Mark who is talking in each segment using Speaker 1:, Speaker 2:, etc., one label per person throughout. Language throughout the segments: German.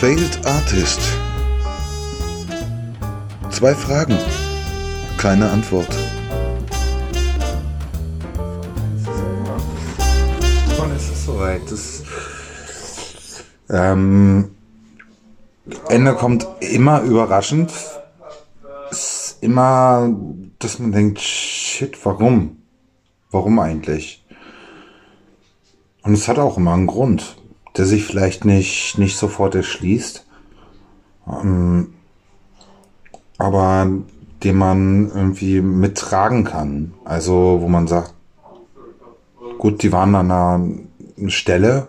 Speaker 1: Failed Artist. Zwei Fragen, keine Antwort.
Speaker 2: Wann ist es soweit? Das ähm, Ende kommt immer überraschend. Es ist immer, dass man denkt, shit, warum? Warum eigentlich? Und es hat auch immer einen Grund, der sich vielleicht nicht, nicht sofort erschließt, ähm, aber den man irgendwie mittragen kann. Also, wo man sagt, gut, die waren an einer Stelle,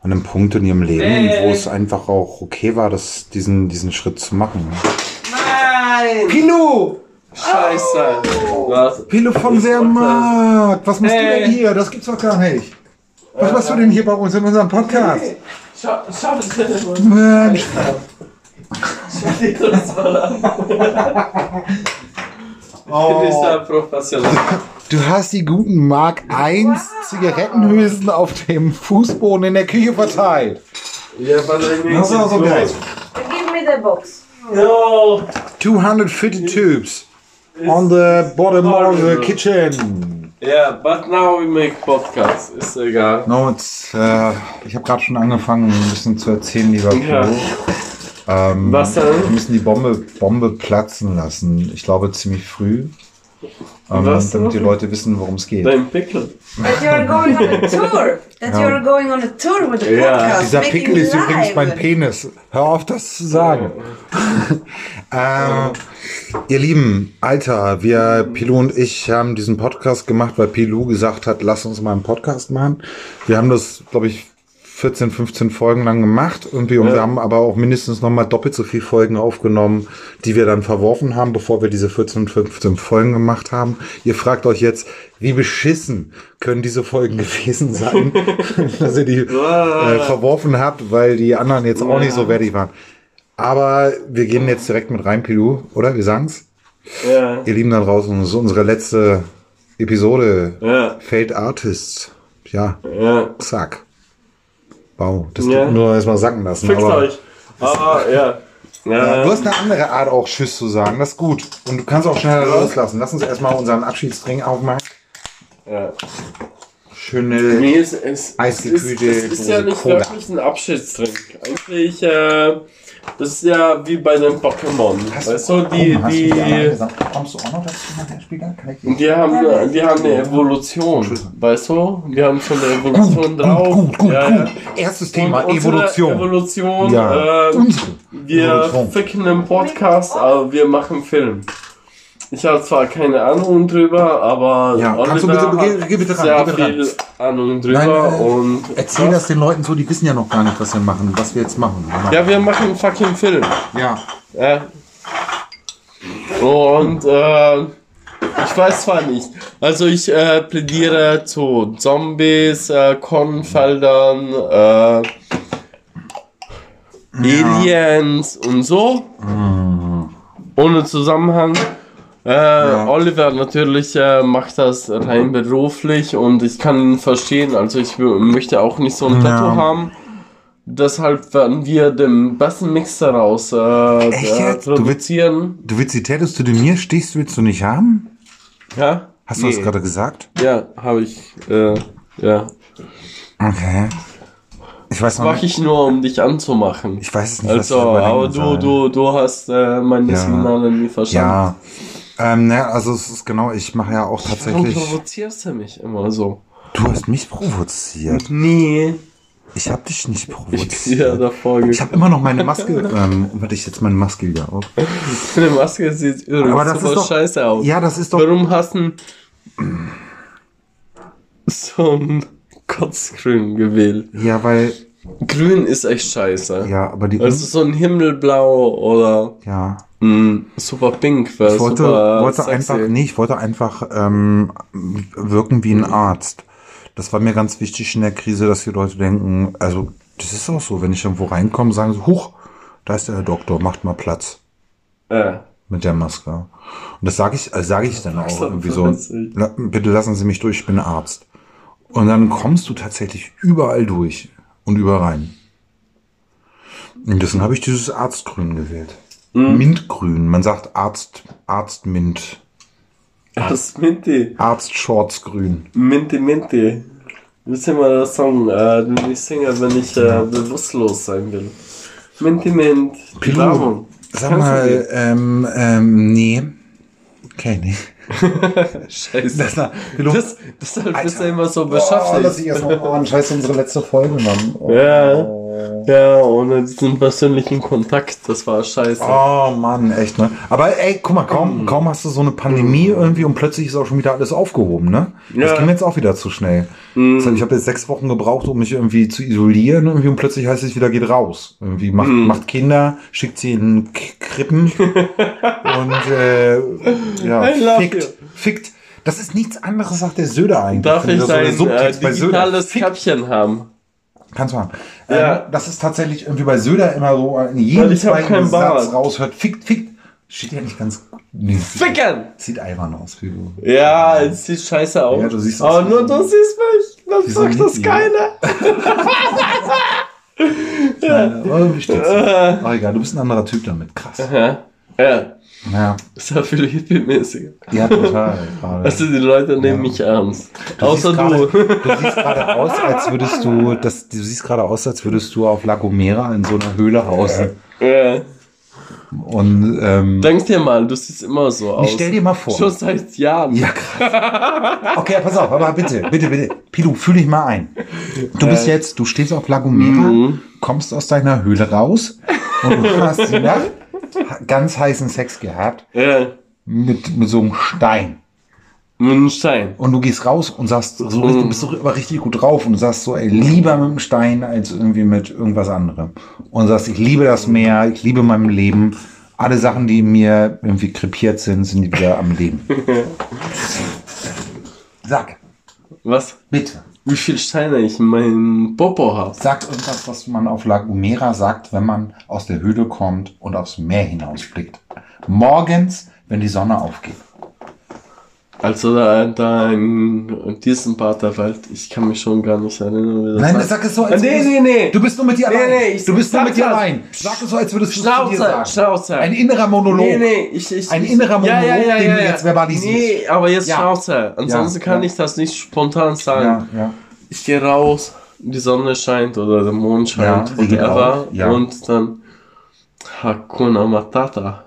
Speaker 2: an einem Punkt in ihrem Leben, wo es einfach auch okay war, das, diesen, diesen Schritt zu machen.
Speaker 3: Nein!
Speaker 2: Pilo!
Speaker 3: Scheiße. Was?
Speaker 2: Pilo von Wehrmarkt! Was machst du
Speaker 3: Hey.
Speaker 2: denn hier? Das gibt's doch gar nicht. Was machst du denn hier bei uns in unserem Podcast?
Speaker 3: Schau, schau das
Speaker 2: Mensch,
Speaker 3: Bin ich da professionell.
Speaker 2: du hast die guten Mark 1 Zigarettenhülsen auf dem Fußboden in der Küche verteilt.
Speaker 3: Ja, weil
Speaker 2: Das ist auch so geil.
Speaker 4: Give me the box.
Speaker 3: No.
Speaker 2: 250 tubes on the bottom of the kitchen.
Speaker 3: Yeah, but now we make podcast. Ist egal.
Speaker 2: No, it's, äh, ich habe gerade schon angefangen, ein bisschen zu erzählen, lieber
Speaker 3: Ja.
Speaker 2: Ähm,
Speaker 3: Was denn?
Speaker 2: Wir müssen die Bombe, Bombe platzen lassen. Ich glaube ziemlich früh. Ähm,
Speaker 3: Was
Speaker 2: damit die? Leute wissen, worum es geht.
Speaker 3: Dein Pickel.
Speaker 4: That you are going on a tour. That you are going on a tour with the
Speaker 3: Ja,
Speaker 4: podcast.
Speaker 2: Dieser Pickel ist
Speaker 4: live.
Speaker 2: übrigens mein Penis. Hör auf, das zu sagen. äh, ihr Lieben, Alter, wir, Pilou und ich, haben diesen Podcast gemacht, weil Pilou gesagt hat, lass uns mal einen Podcast machen. Wir haben das, glaube ich, 14, 15 Folgen lang gemacht irgendwie und
Speaker 3: Ja.
Speaker 2: wir haben aber auch mindestens noch mal doppelt so viele Folgen aufgenommen, die wir dann verworfen haben, bevor wir diese 14, 15 Folgen gemacht haben. Ihr fragt euch jetzt, wie beschissen können diese Folgen gewesen sein, dass ihr die äh, verworfen habt, weil die anderen jetzt auch nicht so wertig waren. Aber wir gehen jetzt direkt mit rein, Pilou, oder? Wir sagen's?
Speaker 3: Ja.
Speaker 2: Ihr Lieben da draußen, das ist unsere letzte Episode.
Speaker 3: Ja.
Speaker 2: Fate Artists. Ja,
Speaker 3: Ja.
Speaker 2: zack. Wow, das
Speaker 3: Ja.
Speaker 2: nur erstmal sacken lassen.
Speaker 3: Fickt
Speaker 2: aber,
Speaker 3: euch. Aber ja.
Speaker 2: Ja,
Speaker 3: Ja.
Speaker 2: du hast eine andere Art auch Tschüss zu sagen, das ist gut. Und du kannst auch schneller loslassen. Lass uns erstmal unseren Abschiedsdrink aufmachen.
Speaker 3: ja.
Speaker 2: Schöne.
Speaker 3: Ist, es, es,
Speaker 2: Eisgekühlte
Speaker 3: ist, es ist ja nicht
Speaker 2: Cola.
Speaker 3: wirklich ein Abschiedstrink. Eigentlich, äh, das ist ja wie bei den Pokémon. Weißt du, die, die,
Speaker 2: kommst du auch noch dazu nachher später? Kann ich
Speaker 3: die haben, die haben eine Evolution. Weißt du? Die haben schon eine Evolution drauf.
Speaker 2: gut, gut,
Speaker 3: ja,
Speaker 2: gut.
Speaker 3: ja.
Speaker 2: Erstes Thema, Evolution.
Speaker 3: Evolution.
Speaker 2: Ja.
Speaker 3: Äh,
Speaker 2: Unsere
Speaker 3: wir
Speaker 2: Evolution.
Speaker 3: ficken im Podcast, aber wir machen Film. Ich habe zwar keine Ahnung drüber, aber
Speaker 2: Ja, kannst du bitte- geh-
Speaker 3: hat
Speaker 2: geh bitte ran,
Speaker 3: sehr
Speaker 2: geh bitte ran.
Speaker 3: viel Ahnung drüber
Speaker 2: Nein, äh,
Speaker 3: und
Speaker 2: Erzähl das den Leuten so, die wissen ja noch gar nicht, was wir machen, was wir jetzt machen.
Speaker 3: Ja, wir machen fucking Film.
Speaker 2: ja.
Speaker 3: Ja. Und äh, ich weiß zwar nicht. Also ich äh, plädiere zu Zombies, äh, Kornfeldern, äh, Aliens und so. Ohne Zusammenhang. Äh, Oliver natürlich äh, macht das rein beruflich und ich kann ihn verstehen. Also ich möchte auch nicht so ein
Speaker 2: Ja.
Speaker 3: Tattoo haben. Deshalb werden wir den besten Mix daraus äh,
Speaker 2: Echt
Speaker 3: äh,
Speaker 2: jetzt? Du willst-
Speaker 3: produzieren.
Speaker 2: Du willst die Tattoos, die du mir stehst, willst du nicht haben?
Speaker 3: Ja?
Speaker 2: Hast du das gerade gesagt?
Speaker 3: Ja, habe ich. Äh, ja.
Speaker 2: Okay. Ich weiß noch
Speaker 3: Mach
Speaker 2: nicht.
Speaker 3: ich nur, um dich anzumachen.
Speaker 2: Ich weiß es nicht,
Speaker 3: Also, aber du,
Speaker 2: soll.
Speaker 3: du, du hast äh, meine
Speaker 2: Ja.
Speaker 3: Signale nie verstanden.
Speaker 2: Ja. Ähm, ne, also es ist genau, ich mache ja auch
Speaker 3: Warum
Speaker 2: tatsächlich.
Speaker 3: provozierst du mich immer so?
Speaker 2: Du hast mich provoziert.
Speaker 3: Nee.
Speaker 2: Ich habe dich nicht
Speaker 3: Ich ja
Speaker 2: provoziert.
Speaker 3: davor
Speaker 2: Ich habe immer noch meine Maske. ähm, warte, ich setze meine Maske wieder auf.
Speaker 3: Deine Maske sieht übrigens
Speaker 2: Aber das
Speaker 3: super
Speaker 2: ist doch-
Speaker 3: scheiße aus.
Speaker 2: Ja, das ist doch.
Speaker 3: Warum hast du so ein Kotzgrün gewählt?
Speaker 2: Ja, weil.
Speaker 3: Grün ist echt scheiße.
Speaker 2: Ja, aber die.
Speaker 3: Also so ein Himmelblau oder
Speaker 2: ja.
Speaker 3: Ein super Pink wäre
Speaker 2: Ich wollte,
Speaker 3: super
Speaker 2: wollte einfach, nee, ich wollte einfach ähm, wirken wie ein Arzt. Das war mir ganz wichtig in der Krise, dass die Leute denken, also das ist auch so, wenn ich irgendwo reinkomme, sagen sie, huch, da ist der Herr Doktor, macht mal Platz
Speaker 3: Äh,
Speaker 2: mit der Maske. Und das sage ich, also sage ich dann auch irgendwie so. "La- bitte lassen Sie mich durch, ich bin Arzt. Und dann kommst du tatsächlich überall durch und überall rein. Und deswegen habe ich dieses Arztgrün gewählt.
Speaker 3: Mhm.
Speaker 2: Mintgrün. Man sagt Arzt, Arztmint.
Speaker 3: Ist Minty.
Speaker 2: Arztshortsgrün.
Speaker 3: Minty Minty. Wie singen wir das Song, äh, den ich singe, wenn ich äh, bewusstlos sein will? Minty Mint. Werbung.
Speaker 2: Sag mal, ähm, ähm, nee. Okay, nee.
Speaker 3: Scheiße.
Speaker 2: Das, na,
Speaker 3: Das, deshalb bist du
Speaker 2: Alter.
Speaker 3: immer so
Speaker 2: Oh, lass
Speaker 3: beschäftigt.
Speaker 2: ich erstmal an. Scheiße, unsere letzte Folge, Mann. Oh.
Speaker 3: Ja. Ja, ohne diesen persönlichen Kontakt, das war scheiße.
Speaker 2: Oh Mann, echt, ne? Aber ey, guck mal, kaum,
Speaker 3: Mm.
Speaker 2: kaum hast du so eine Pandemie irgendwie und plötzlich ist auch schon wieder alles aufgehoben, ne? Das
Speaker 3: Ja. Mm.
Speaker 2: ging jetzt auch wieder zu schnell. Deshalb, ich habe jetzt sechs Wochen gebraucht, um mich irgendwie zu isolieren irgendwie und plötzlich heißt es wieder, geht raus. Irgendwie macht,
Speaker 3: Mm.
Speaker 2: macht Kinder, schickt sie in Krippen und äh, ja, fickt,
Speaker 3: you.
Speaker 2: fickt. Das ist nichts anderes, sagt der Söder eigentlich.
Speaker 3: Darf ich
Speaker 2: das so
Speaker 3: äh,
Speaker 2: bei Söder
Speaker 3: digitales
Speaker 2: fickt,
Speaker 3: Käppchen haben?
Speaker 2: Kannst du haben.
Speaker 3: Ja.
Speaker 2: Ähm, das ist tatsächlich irgendwie bei Söder immer so in
Speaker 3: Weil
Speaker 2: jedem zweiten
Speaker 3: Bart.
Speaker 2: Satz raushört. Fickt, fickt. Steht ja nicht ganz. Nee,
Speaker 3: Ficken!
Speaker 2: Sieht albern aus, wie du.
Speaker 3: Ja, es sieht scheiße aus.
Speaker 2: Ja, du siehst
Speaker 3: Aber nur du siehst mich. Dann sagt das keiner.
Speaker 2: Ja. Oh, wie steht's? Oh, egal, du bist ein anderer Typ damit. Krass.
Speaker 3: Ja. Ja,
Speaker 2: Ja,
Speaker 3: ist ja viel hippie-mäßiger.
Speaker 2: ja total. Gerade.
Speaker 3: Also die Leute nehmen mich ernst.
Speaker 2: Du
Speaker 3: Außer du.
Speaker 2: gerade- Du siehst gerade aus, als würdest du, das, du siehst gerade aus, als würdest du auf La Gomera in so einer Höhle hausen.
Speaker 3: Ja.
Speaker 2: Und ähm,
Speaker 3: Denk dir mal, du siehst immer so aus.
Speaker 2: stell dir mal vor.
Speaker 3: Schon seit Jahren.
Speaker 2: Ja, krass. Okay, pass auf, aber bitte, bitte, bitte. Pilu, fühl dich mal ein. Du bist jetzt, du stehst auf La Gomera, kommst aus deiner Höhle raus und du hast die Nacht ganz heißen Sex gehabt
Speaker 3: Ja.
Speaker 2: mit, mit so einem Stein.
Speaker 3: Mit einem Stein.
Speaker 2: Und du gehst raus und sagst, so richtig, du bist so aber richtig gut drauf und sagst so, ey, lieber mit dem Stein als irgendwie mit irgendwas anderem. Und sagst, ich liebe das Meer, ich liebe mein Leben. Alle Sachen, die mir irgendwie krepiert sind, sind wieder am Leben. Sag,
Speaker 3: Was?
Speaker 2: bitte.
Speaker 3: Wie viel Steine ich in meinem Popo habe.
Speaker 2: Sag irgendwas, was man auf La Gomera sagt, wenn man aus der Höhle kommt und aufs Meer hinausblickt. Morgens, wenn die Sonne aufgeht.
Speaker 3: Also da, da in diesem Part der Welt, ich kann mich schon gar nicht erinnern, wie das
Speaker 2: Nein,
Speaker 3: heißt.
Speaker 2: sag es so, als
Speaker 3: Nee,
Speaker 2: würdest-
Speaker 3: nee, nee.
Speaker 2: Du bist nur mit dir
Speaker 3: Nee,
Speaker 2: allein.
Speaker 3: nee, ich-
Speaker 2: du bist nur
Speaker 3: sag
Speaker 2: mit dir
Speaker 3: das.
Speaker 2: allein. Sag es so, als würdest du es zu dir
Speaker 3: Schnauze,
Speaker 2: sagen.
Speaker 3: Schnauze.
Speaker 2: Ein innerer Monolog.
Speaker 3: Nee, nee, ich, ich,
Speaker 2: Ein innerer Monolog, den du jetzt verbalisierst.
Speaker 3: Nee, aber jetzt
Speaker 2: Ja.
Speaker 3: Schnauze. Ansonsten
Speaker 2: Ja,
Speaker 3: kann
Speaker 2: ja.
Speaker 3: ich das nicht spontan sagen.
Speaker 2: Ja, ja.
Speaker 3: Ich gehe raus, die Sonne scheint oder der Mond scheint,
Speaker 2: Ja, ja.
Speaker 3: und dann Hakuna Matata.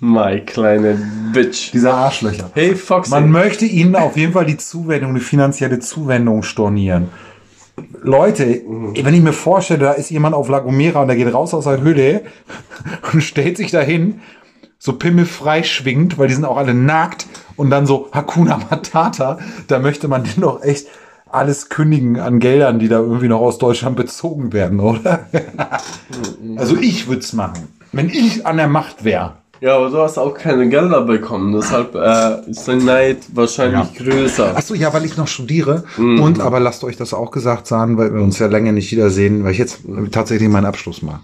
Speaker 3: My kleine Bitch.
Speaker 2: Diese Arschlöcher.
Speaker 3: Hey Foxy.
Speaker 2: Man möchte ihnen auf jeden Fall die Zuwendung, die finanzielle Zuwendung stornieren. Leute, wenn ich mir vorstelle, da ist jemand auf La Gomera und der geht raus aus der Höhle und stellt sich dahin, so pimmelfrei schwingt, weil die sind auch alle nackt und dann so Hakuna Matata, da möchte man den doch echt alles kündigen an Geldern, die da irgendwie noch aus Deutschland bezogen werden, oder? also ich würde es machen. Wenn ich an der Macht wäre.
Speaker 3: Ja, aber du hast auch keine Gelder bekommen, deshalb äh, ist der Neid wahrscheinlich größer.
Speaker 2: Achso, ja, weil ich noch studiere. Und aber lasst euch das auch gesagt sagen, weil wir uns ja länger nicht wiedersehen, weil ich jetzt tatsächlich meinen Abschluss mache.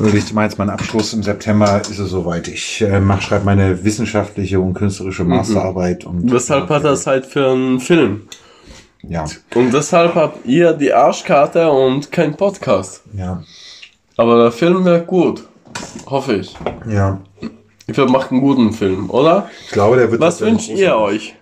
Speaker 2: Also ich meine jetzt meinen Abschluss im September ist es soweit. Ich äh, mach, schreibe meine wissenschaftliche und künstlerische Masterarbeit und
Speaker 3: Deshalb hat er Zeit für einen Film.
Speaker 2: ja,
Speaker 3: Und deshalb habt ihr die Arschkarte und kein Podcast.
Speaker 2: ja,
Speaker 3: Aber der Film wird gut. Hoffe ich.
Speaker 2: ja.
Speaker 3: Wir machen einen guten Film, oder?
Speaker 2: Ich glaube, der wird.
Speaker 3: Was wünscht ihr euch?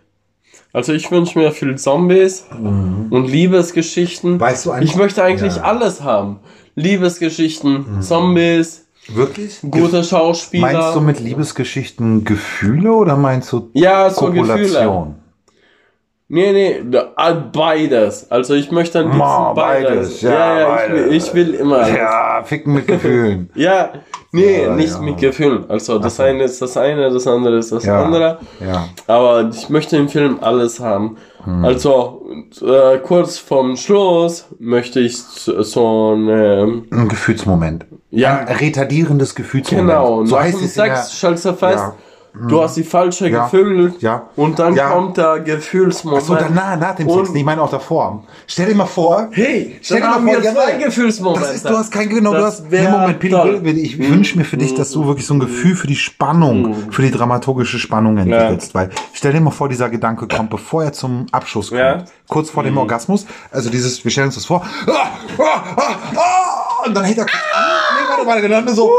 Speaker 3: Also ich wünsche mir viel Zombies und Liebesgeschichten.
Speaker 2: Mhm. Weißt du eigentlich-
Speaker 3: ich möchte eigentlich
Speaker 2: Ja. Mhm.
Speaker 3: alles haben. Liebesgeschichten, Zombies,
Speaker 2: Wirklich?
Speaker 3: gute Schauspieler.
Speaker 2: Meinst du mit Liebesgeschichten Gefühle oder meinst du
Speaker 3: ja, so Gefühle. Nee, nee, ah, beides. Also ich möchte liebsten
Speaker 2: Ma,
Speaker 3: beides.
Speaker 2: beides,
Speaker 3: Ja,
Speaker 2: ja,
Speaker 3: ja, ich, will,
Speaker 2: beides.
Speaker 3: ich will immer.
Speaker 2: Ja, ficken mit Gefühlen.
Speaker 3: Ja, nee,
Speaker 2: Ja,
Speaker 3: nicht
Speaker 2: ja.
Speaker 3: mit Gefühlen. Also das eine ist das eine, das andere ist das
Speaker 2: Ja.
Speaker 3: andere.
Speaker 2: Ja.
Speaker 3: Aber ich möchte im Film alles haben.
Speaker 2: Hm.
Speaker 3: Also äh, kurz vorm Schluss möchte ich so ein
Speaker 2: Ein Gefühlsmoment.
Speaker 3: ja
Speaker 2: Ein retardierendes Gefühlsmoment.
Speaker 3: genau
Speaker 2: so
Speaker 3: nach
Speaker 2: heißt
Speaker 3: dem
Speaker 2: es
Speaker 3: Sex stellst du fest,
Speaker 2: Ja.
Speaker 3: Du hast die falsche
Speaker 2: Ja.
Speaker 3: gefüllt.
Speaker 2: Ja.
Speaker 3: Und dann
Speaker 2: Ja.
Speaker 3: kommt der Gefühlsmoment.
Speaker 2: Achso, danach, nach dem
Speaker 3: Und-
Speaker 2: Sex. Ich meine auch davor. Stell dir mal vor.
Speaker 3: Hey,
Speaker 2: Stell dir mal
Speaker 3: wir
Speaker 2: vor,
Speaker 3: zwei
Speaker 2: jawohl.
Speaker 3: Gefühlsmomente.
Speaker 2: Das ist, du hast kein, genau, du hast, nee, Moment.
Speaker 3: Mhm.
Speaker 2: ich wünsche mir für dich, dass du wirklich so ein Gefühl für die Spannung, für die dramaturgische Spannung entwickelst, weil, stell dir mal vor, dieser Gedanke kommt, bevor er zum Abschluss kommt,
Speaker 3: Ja. Mhm.
Speaker 2: kurz vor dem Orgasmus, also dieses, wir stellen uns das vor, ah, ah, ah, ah, und dann hält er an, nee, warte, warte, dann so,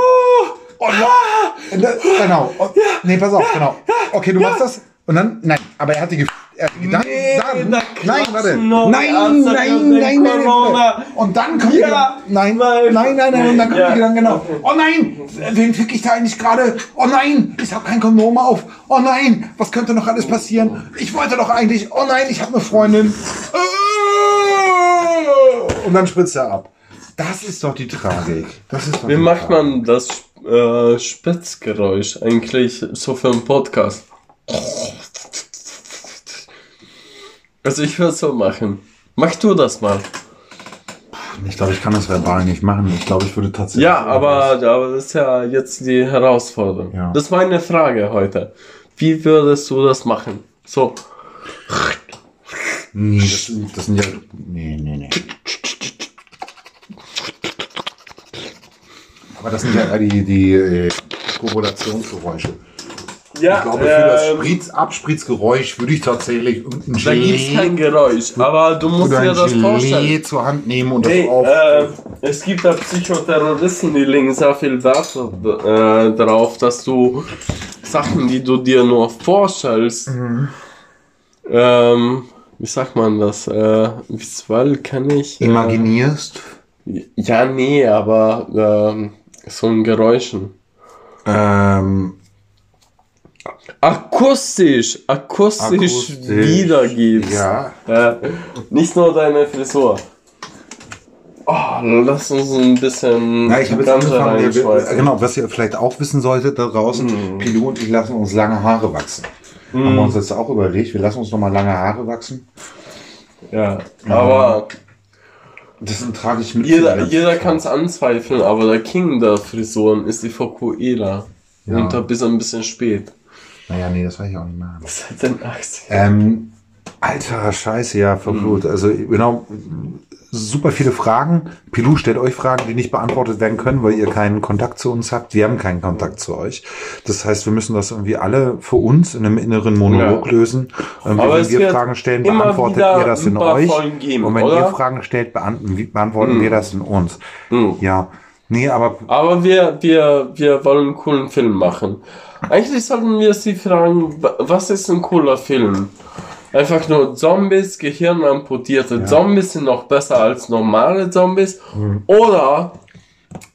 Speaker 2: und, und dann, genau, und, nee, pass auf, genau, okay, du machst das, und dann, nein, aber er hat die, Gef- er hat die Gedanken,
Speaker 3: Nee,
Speaker 2: dann,
Speaker 3: da
Speaker 2: nein, warte, nein, nein, nein,
Speaker 3: und
Speaker 2: nein, und dann kommt
Speaker 3: Ja,
Speaker 2: die, nein, nein, nein, nein, und dann kommt
Speaker 3: Ja.
Speaker 2: die Gedanken, genau, oh nein, wen fick ich da eigentlich gerade, oh nein, ich habe kein Kondom auf, oh nein, was könnte noch alles passieren, ich wollte doch eigentlich, oh nein, ich habe eine Freundin, und dann spritzt er ab. Das ist doch die Tragik. Das ist doch
Speaker 3: Wie
Speaker 2: die
Speaker 3: macht
Speaker 2: Tragik.
Speaker 3: man das äh, Spitzgeräusch eigentlich so für einen Podcast? Also ich würde so machen. Mach du das mal.
Speaker 2: Ich glaube, ich kann das verbal nicht machen. Ich glaube, ich würde tatsächlich.
Speaker 3: Ja, aber, aber das ist ja jetzt die Herausforderung.
Speaker 2: Ja.
Speaker 3: Das ist meine Frage heute. Wie würdest du das machen? So,
Speaker 2: Nee, das, das sind ja. Nee, nee, nee. Aber das sind ja die, die äh, Korrelationsgeräusche.
Speaker 3: ja,
Speaker 2: Ich glaube, für das
Speaker 3: ähm,
Speaker 2: Spritz, Abspritzgeräusch würde ich tatsächlich irgendein
Speaker 3: da gibt es kein Geräusch, aber du musst dir
Speaker 2: ein
Speaker 3: das vorstellen.
Speaker 2: Gelee zur Hand nehmen und
Speaker 3: Hey,
Speaker 2: das auf.
Speaker 3: äh, es gibt da Psychoterroristen, die legen sehr viel Wert äh, darauf, dass du Sachen, die du dir nur vorstellst, ähm, wie sagt man das, äh, visuell kann ich. Äh,
Speaker 2: imaginierst.
Speaker 3: ja, nee, aber ähm, so ein Geräuschen.
Speaker 2: Ähm,
Speaker 3: Akustisch, akustisch,
Speaker 2: Akustisch,
Speaker 3: wiedergibst.
Speaker 2: ja.
Speaker 3: Äh, nicht nur deine Frisur. Oh, lass uns ein bisschen.
Speaker 2: Ja, ich habe jetzt angefangen, wir, genau, was ihr vielleicht auch wissen solltet da draußen,
Speaker 3: Mhm.
Speaker 2: Pilot und ich lassen uns lange Haare wachsen. Haben wir uns jetzt auch überlegt, wir lassen uns nochmal lange Haare wachsen.
Speaker 3: Ja, aber
Speaker 2: Das sind tragisch mit.
Speaker 3: jeder, jeder kann es anzweifeln, aber der King der Frisuren ist die Fokuela.
Speaker 2: Ja.
Speaker 3: Und da bist du ein bisschen spät.
Speaker 2: Naja, nee, das weiß ich auch nicht machen.
Speaker 3: Seit den 80
Speaker 2: Ähm, alter Scheiße, ja,
Speaker 3: Mhm.
Speaker 2: verflucht. Also, genau, super viele Fragen. Pilou stellt euch Fragen, die nicht beantwortet werden können, weil ihr keinen Kontakt zu uns habt. Wir haben keinen Kontakt zu euch. Das heißt, wir müssen das irgendwie alle für uns in einem inneren Monolog
Speaker 3: Ja.
Speaker 2: lösen.
Speaker 3: Aber
Speaker 2: wenn wir Fragen stellen, beantwortet ihr das in euch.
Speaker 3: Geben,
Speaker 2: Und wenn
Speaker 3: oder?
Speaker 2: ihr Fragen stellt, beant- beantworten wir das in uns.
Speaker 3: Mhm.
Speaker 2: Ja. Nee, aber
Speaker 3: Aber wir, wir, wir wollen einen coolen Film machen. Eigentlich sollten wir sie fragen, wa- was ist ein cooler Film? Einfach nur Zombies, Gehirn amputierte Zombies sind noch besser als normale Zombies. Oder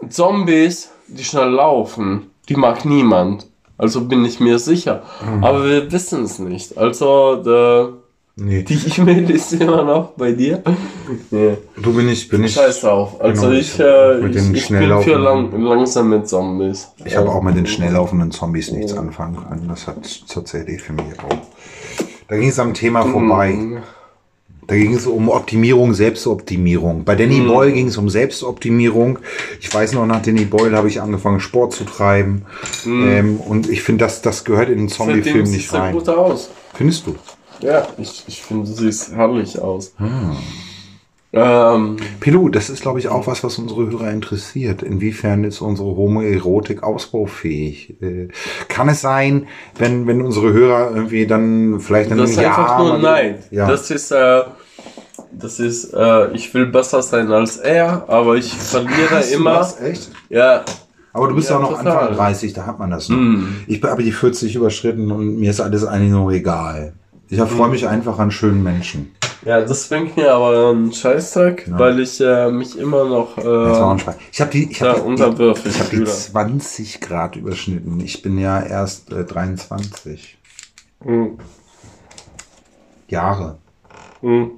Speaker 3: Zombies, die schnell laufen. Die mag niemand. Also bin ich mir sicher. Aber wir wissen es nicht. Also der,
Speaker 2: nee,
Speaker 3: die E-Mail ist immer noch bei dir. Nee.
Speaker 2: du bin ich, bin ich.
Speaker 3: Scheiß drauf. Also
Speaker 2: Genau,
Speaker 3: ich, äh, ich, ich bin für lang, langsam mit Zombies.
Speaker 2: Ich habe auch mit den schnell laufenden Zombies nichts anfangen können. Das hat tatsächlich für mich auch. Da ging es am Thema vorbei. Da ging es um Optimierung, Selbstoptimierung. Bei Danny Boyle ging es um Selbstoptimierung. Ich weiß noch, nach Danny Boyle habe ich angefangen, Sport zu treiben. Ähm, und ich finde, das, das gehört in den Zombie-Film nicht rein.
Speaker 3: gut aus.
Speaker 2: Findest du?
Speaker 3: Ja, ich, ich finde, sie sieht herrlich aus.
Speaker 2: Hm.
Speaker 3: Ähm,
Speaker 2: Pilu, das ist, glaube ich, auch was, was unsere Hörer interessiert. Inwiefern ist unsere Homoerotik ausbaufähig? Äh, kann es sein, wenn, wenn unsere Hörer irgendwie dann vielleicht dann
Speaker 3: das ist
Speaker 2: ja,
Speaker 3: einfach nur Neid.
Speaker 2: Ja.
Speaker 3: Das ist, äh, das ist, äh, ich will besser sein als er, aber ich verliere
Speaker 2: Hast du
Speaker 3: immer.
Speaker 2: das? Echt?
Speaker 3: Ja,
Speaker 2: Aber du bist
Speaker 3: Ja,
Speaker 2: auch noch. Anfang 30, da hat man das noch.
Speaker 3: Mm.
Speaker 2: Ich habe die 40 überschritten und mir ist alles eigentlich nur egal. Ich freue mich einfach an schönen Menschen.
Speaker 3: Ja, das bringt mir aber einen Scheißdreck, weil ich äh, mich immer noch
Speaker 2: Das war
Speaker 3: äh,
Speaker 2: ein Spaß. Ich habe die, ich
Speaker 3: ja,
Speaker 2: hab die,
Speaker 3: unterwürfig
Speaker 2: ich hab die
Speaker 3: fühle.
Speaker 2: 20 Grad überschnitten. Ich bin ja erst äh, 23
Speaker 3: Mhm.
Speaker 2: Jahre.
Speaker 3: Mhm.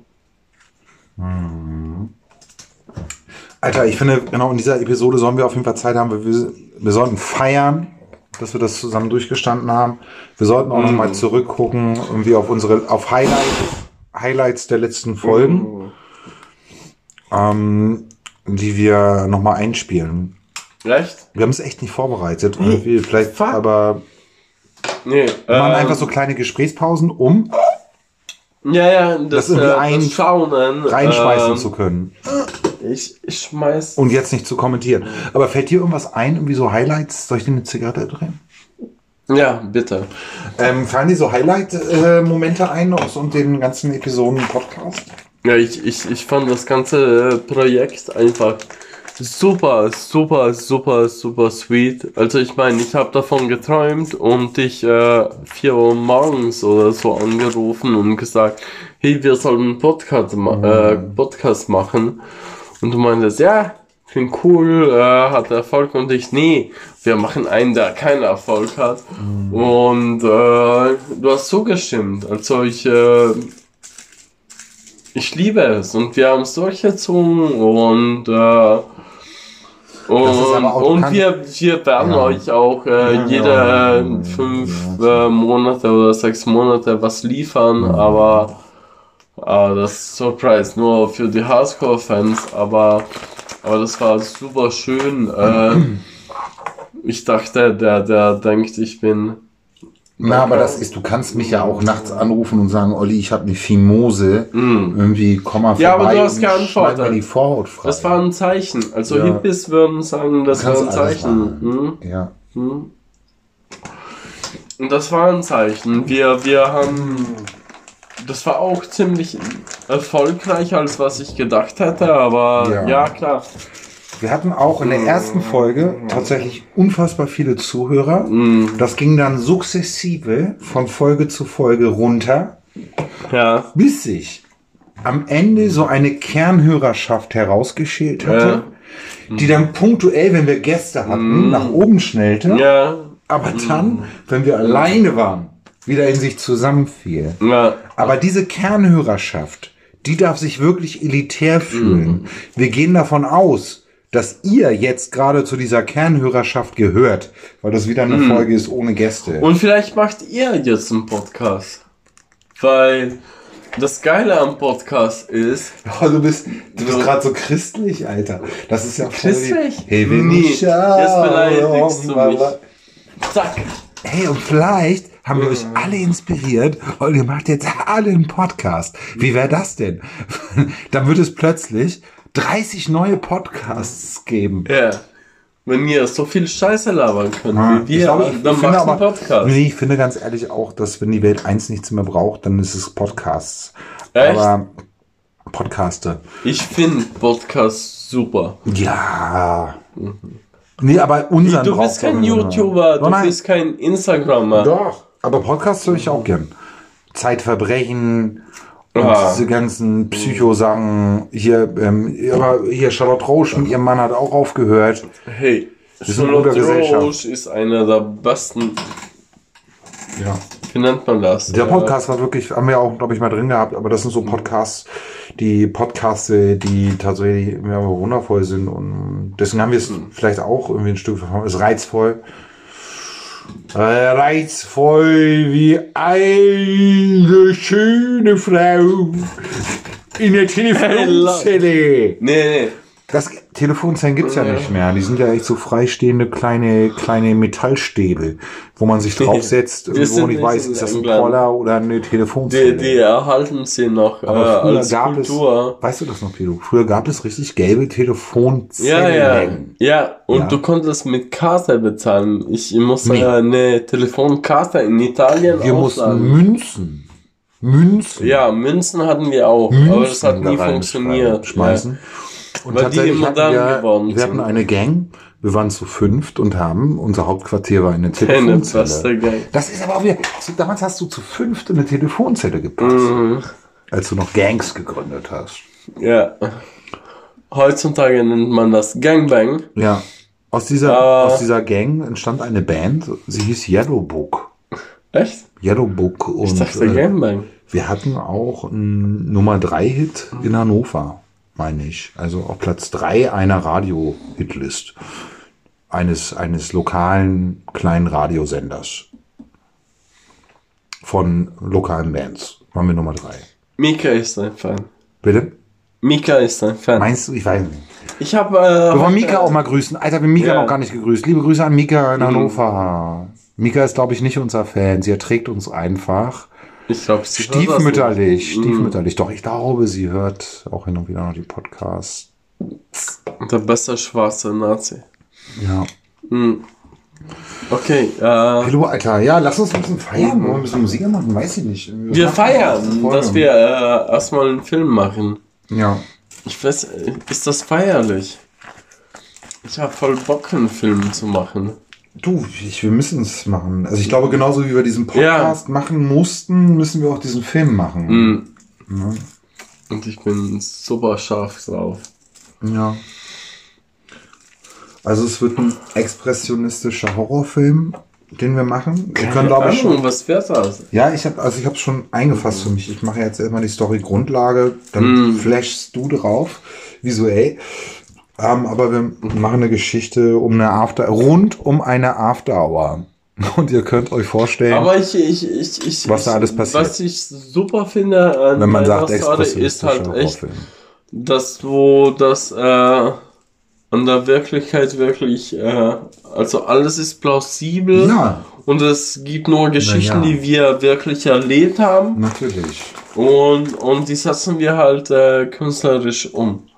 Speaker 2: Alter, ich finde, genau in dieser Episode sollen wir auf jeden Fall Zeit haben. Wir, wir, wir sollten feiern, dass wir das zusammen durchgestanden haben. Wir sollten auch noch mal zurückgucken, irgendwie auf unsere, auf Highlight, Highlights der letzten Folgen, ähm, die wir noch mal einspielen.
Speaker 3: Echt?
Speaker 2: Wir haben es echt nicht vorbereitet. Irgendwie, vielleicht,
Speaker 3: fuck.
Speaker 2: aber
Speaker 3: Nee,
Speaker 2: Wir machen
Speaker 3: ähm,
Speaker 2: einfach so kleine Gesprächspausen, um
Speaker 3: Ja, ja, das,
Speaker 2: das irgendwie
Speaker 3: äh,
Speaker 2: ein-
Speaker 3: das Schaunen.
Speaker 2: reinschmeißen
Speaker 3: ähm,
Speaker 2: zu können.
Speaker 3: Ich, ich schmeiß.
Speaker 2: Und jetzt nicht zu kommentieren. Aber fällt dir irgendwas ein, irgendwie so Highlights? Soll ich dir eine Zigarette drehen?
Speaker 3: Ja, bitte.
Speaker 2: Ähm, fallen dir so Highlight-Momente ein aus und den ganzen Episoden Podcast?
Speaker 3: Ja, ich, ich, ich fand das ganze äh, Projekt einfach super, super, super, super sweet. Also ich meine, ich habe davon geträumt und dich äh, 4 Uhr morgens oder so angerufen und gesagt, hey, wir sollen einen Podcast, ma äh, Podcast machen. Und du meintest, ja, klingt cool, äh, hat Erfolg und ich, nee, wir machen einen, der keinen Erfolg hat. Und äh, du hast zugestimmt. Also ich, äh, ich liebe es und wir haben es durchgezogen und äh, und, und wir, wir werden
Speaker 2: Ja.
Speaker 3: euch auch äh,
Speaker 2: Ja,
Speaker 3: jede
Speaker 2: ja,
Speaker 3: fünf äh, Monate oder sechs Monate was liefern, aber äh, das ist Surprise nur für die Hardcore-Fans, aber, aber das war super schön. Äh, ich dachte, der, der denkt, ich bin
Speaker 2: Na, aber das ist, du kannst mich ja auch nachts anrufen und sagen, Olli, ich habe eine Fimose. Irgendwie, komm mal vorbei.
Speaker 3: Mm. Ja, aber du hast geantwortet.
Speaker 2: schneid mir die Vorhaut frei.
Speaker 3: Das war ein Zeichen. Also
Speaker 2: Ja.
Speaker 3: Hippies würden sagen, das war ein Zeichen. Hm?
Speaker 2: Ja.
Speaker 3: Hm? Und das war ein Zeichen. Wir, wir haben. Das war auch ziemlich erfolgreicher, als was ich gedacht hätte, aber
Speaker 2: Ja.
Speaker 3: ja, klar.
Speaker 2: Wir hatten auch in der ersten Folge tatsächlich unfassbar viele Zuhörer.
Speaker 3: Mhm.
Speaker 2: Das ging dann sukzessive von Folge zu Folge runter,
Speaker 3: Ja.
Speaker 2: bis sich am Ende so eine Kernhörerschaft herausgeschält hatte, die dann punktuell, wenn wir Gäste hatten, nach oben schnellte,
Speaker 3: Mhm. Ja.
Speaker 2: aber dann, wenn wir alleine waren, wieder in sich zusammenfiel.
Speaker 3: Ja.
Speaker 2: Aber diese Kernhörerschaft, die darf sich wirklich elitär fühlen.
Speaker 3: Mhm.
Speaker 2: Wir gehen davon aus, dass ihr jetzt gerade zu dieser Kernhörerschaft gehört, weil das wieder eine Folge ist ohne Gäste.
Speaker 3: Mhm. Und vielleicht macht ihr jetzt einen Podcast. Weil das Geile am Podcast ist,
Speaker 2: Oh, du bist, du bist gerade so christlich, Alter. Das ist ja voll
Speaker 3: Christlich?
Speaker 2: Hey, wenn
Speaker 3: Nee,
Speaker 2: ich
Speaker 3: jetzt beleidigst du mich. zack.
Speaker 2: Hey, und vielleicht haben wir euch alle inspiriert und ihr macht jetzt alle einen Podcast. Wie wäre das denn? Dann wird es plötzlich 30 neue Podcasts geben.
Speaker 3: Ja. Wenn ihr so viel Scheiße labern könnt
Speaker 2: Ja,
Speaker 3: wie wir,
Speaker 2: glaube, ich
Speaker 3: dann macht einen Podcast.
Speaker 2: Nee, ich finde ganz ehrlich auch, dass wenn die Welt eins nichts mehr braucht, dann ist es Podcasts.
Speaker 3: Echt?
Speaker 2: Aber Podcaster.
Speaker 3: Ich finde Podcasts super.
Speaker 2: Ja. Nee, aber unseren
Speaker 3: Du bist kein. YouTuber, du
Speaker 2: nein.
Speaker 3: bist kein Instagrammer.
Speaker 2: Doch. Aber Podcasts höre ich auch gern. Zeitverbrechen und
Speaker 3: Ah.
Speaker 2: diese ganzen Psycho-Sachen. Hier, ähm, aber hier Charlotte Roche mit ihrem Mann hat auch aufgehört.
Speaker 3: Hey, Charlotte. Roche ist einer der besten,
Speaker 2: Ja.
Speaker 3: wie nennt man das?
Speaker 2: Der
Speaker 3: Äh,
Speaker 2: Podcast war wirklich, haben wir auch, glaube ich, mal drin gehabt, aber das sind so Podcasts, die Podcasts, die tatsächlich ja, wundervoll sind und deswegen haben wir es vielleicht auch irgendwie ein Stück davon. Ist reizvoll. Reizvoll wie eine schöne Frau in der Telefonzelle.
Speaker 3: Nee, nee.
Speaker 2: Das Telefonzellen gibt's ja nicht mehr. Die sind ja echt so freistehende kleine, kleine Metallstäbe, wo man sich draufsetzt,
Speaker 3: Wir
Speaker 2: wo man nicht weiß, ist das ein. Poller oder eine Telefonzelle.
Speaker 3: Die, die erhalten sie noch äh,
Speaker 2: Aber früher
Speaker 3: als
Speaker 2: gab
Speaker 3: Kultur.
Speaker 2: es, weißt du das noch, Pedro? Früher gab es richtig gelbe
Speaker 3: Ja,
Speaker 2: Telefonzellen.
Speaker 3: ja. Ja, und
Speaker 2: Ja.
Speaker 3: du konntest mit Karte bezahlen. Ich musste
Speaker 2: Nee.
Speaker 3: eine Telefonkarte in Italien
Speaker 2: Wir mussten. Münzen. Münzen.
Speaker 3: Ja, Münzen hatten wir auch,
Speaker 2: Münzen
Speaker 3: aber das hat nie funktioniert.
Speaker 2: Schmeißen. Und
Speaker 3: Weil die
Speaker 2: tatsächlich
Speaker 3: immer
Speaker 2: hatten
Speaker 3: dann
Speaker 2: wir,
Speaker 3: geworden
Speaker 2: wir hatten
Speaker 3: sind.
Speaker 2: eine Gang. Wir waren zu fünft und haben, unser Hauptquartier war eine Telefonzelle. Das ist aber auch wieder, so, damals hast du zu fünft in eine Telefonzelle gepasst,
Speaker 3: Mhm.
Speaker 2: als du noch Gangs gegründet hast.
Speaker 3: Ja. Heutzutage nennt man das Gangbang.
Speaker 2: Ja. Aus dieser,
Speaker 3: Ah.
Speaker 2: aus dieser Gang entstand eine Band, sie hieß Yellow Book.
Speaker 3: Echt?
Speaker 2: Yellow Book und
Speaker 3: Ich dachte
Speaker 2: äh,
Speaker 3: Gangbang.
Speaker 2: wir hatten auch einen Nummer 3 Hit in Hannover, meine ich. Also auf Platz 3 einer Radio-Hitlist. Eines, eines lokalen kleinen Radiosenders. Von lokalen Bands. Waren wir Nummer 3.
Speaker 3: Mika ist ein Fan.
Speaker 2: Bitte?
Speaker 3: Mika ist ein Fan.
Speaker 2: Meinst du? Ich weiß nicht.
Speaker 3: Ich habe. Äh,
Speaker 2: Wir wollen Mika auch mal grüßen. Alter, wir Mika
Speaker 3: Ja.
Speaker 2: noch gar nicht gegrüßt. Liebe Grüße an Mika in Hannover. Mika ist, glaube ich, nicht unser Fan. Sie erträgt uns einfach.
Speaker 3: Ich glaube, sie
Speaker 2: Stiefmütterlich,
Speaker 3: nicht. Mhm.
Speaker 2: stiefmütterlich. Doch, ich glaube, sie hört auch hin und wieder noch die Podcasts.
Speaker 3: Der beste schwarze Nazi.
Speaker 2: Ja.
Speaker 3: Mhm. Okay, äh,
Speaker 2: Hallo, Alter. Ja, lass uns ein bisschen feiern. Wollen wir ein bisschen Musik machen? Weiß ich nicht.
Speaker 3: Wir
Speaker 2: macht
Speaker 3: feiern, dass wir äh, erstmal einen Film machen.
Speaker 2: Ja.
Speaker 3: Ich weiß, äh, ist das feierlich? Ich habe voll Bock, einen Film zu machen.
Speaker 2: Du, ich, wir müssen es machen. Also ich glaube, genauso wie wir diesen Podcast machen mussten, müssen wir auch diesen Film machen.
Speaker 3: Mhm. Und ich bin super scharf drauf.
Speaker 2: Ja. Also es wird ein expressionistischer Horrorfilm, den wir machen. Wir können, glaube ich, schon.
Speaker 3: Was wird das?
Speaker 2: Ja, ich habe also ich habe schon eingefasst für mich. Ich mache jetzt erstmal die Story Grundlage, dann flashst du drauf visuell. Ähm, aber wir machen eine Geschichte um eine After rund um eine After Hour. Und ihr könnt euch vorstellen,
Speaker 3: Aber ich, ich, ich, ich,
Speaker 2: Was da alles passiert.
Speaker 3: Was ich super finde an
Speaker 2: wenn man sagt
Speaker 3: ist halt echt, dass du das äh, an der Wirklichkeit wirklich, äh, also alles ist plausibel
Speaker 2: Ja.
Speaker 3: und es gibt nur Geschichten,
Speaker 2: ja.
Speaker 3: die wir wirklich erlebt haben
Speaker 2: Natürlich.
Speaker 3: und, und die setzen wir halt äh, künstlerisch um.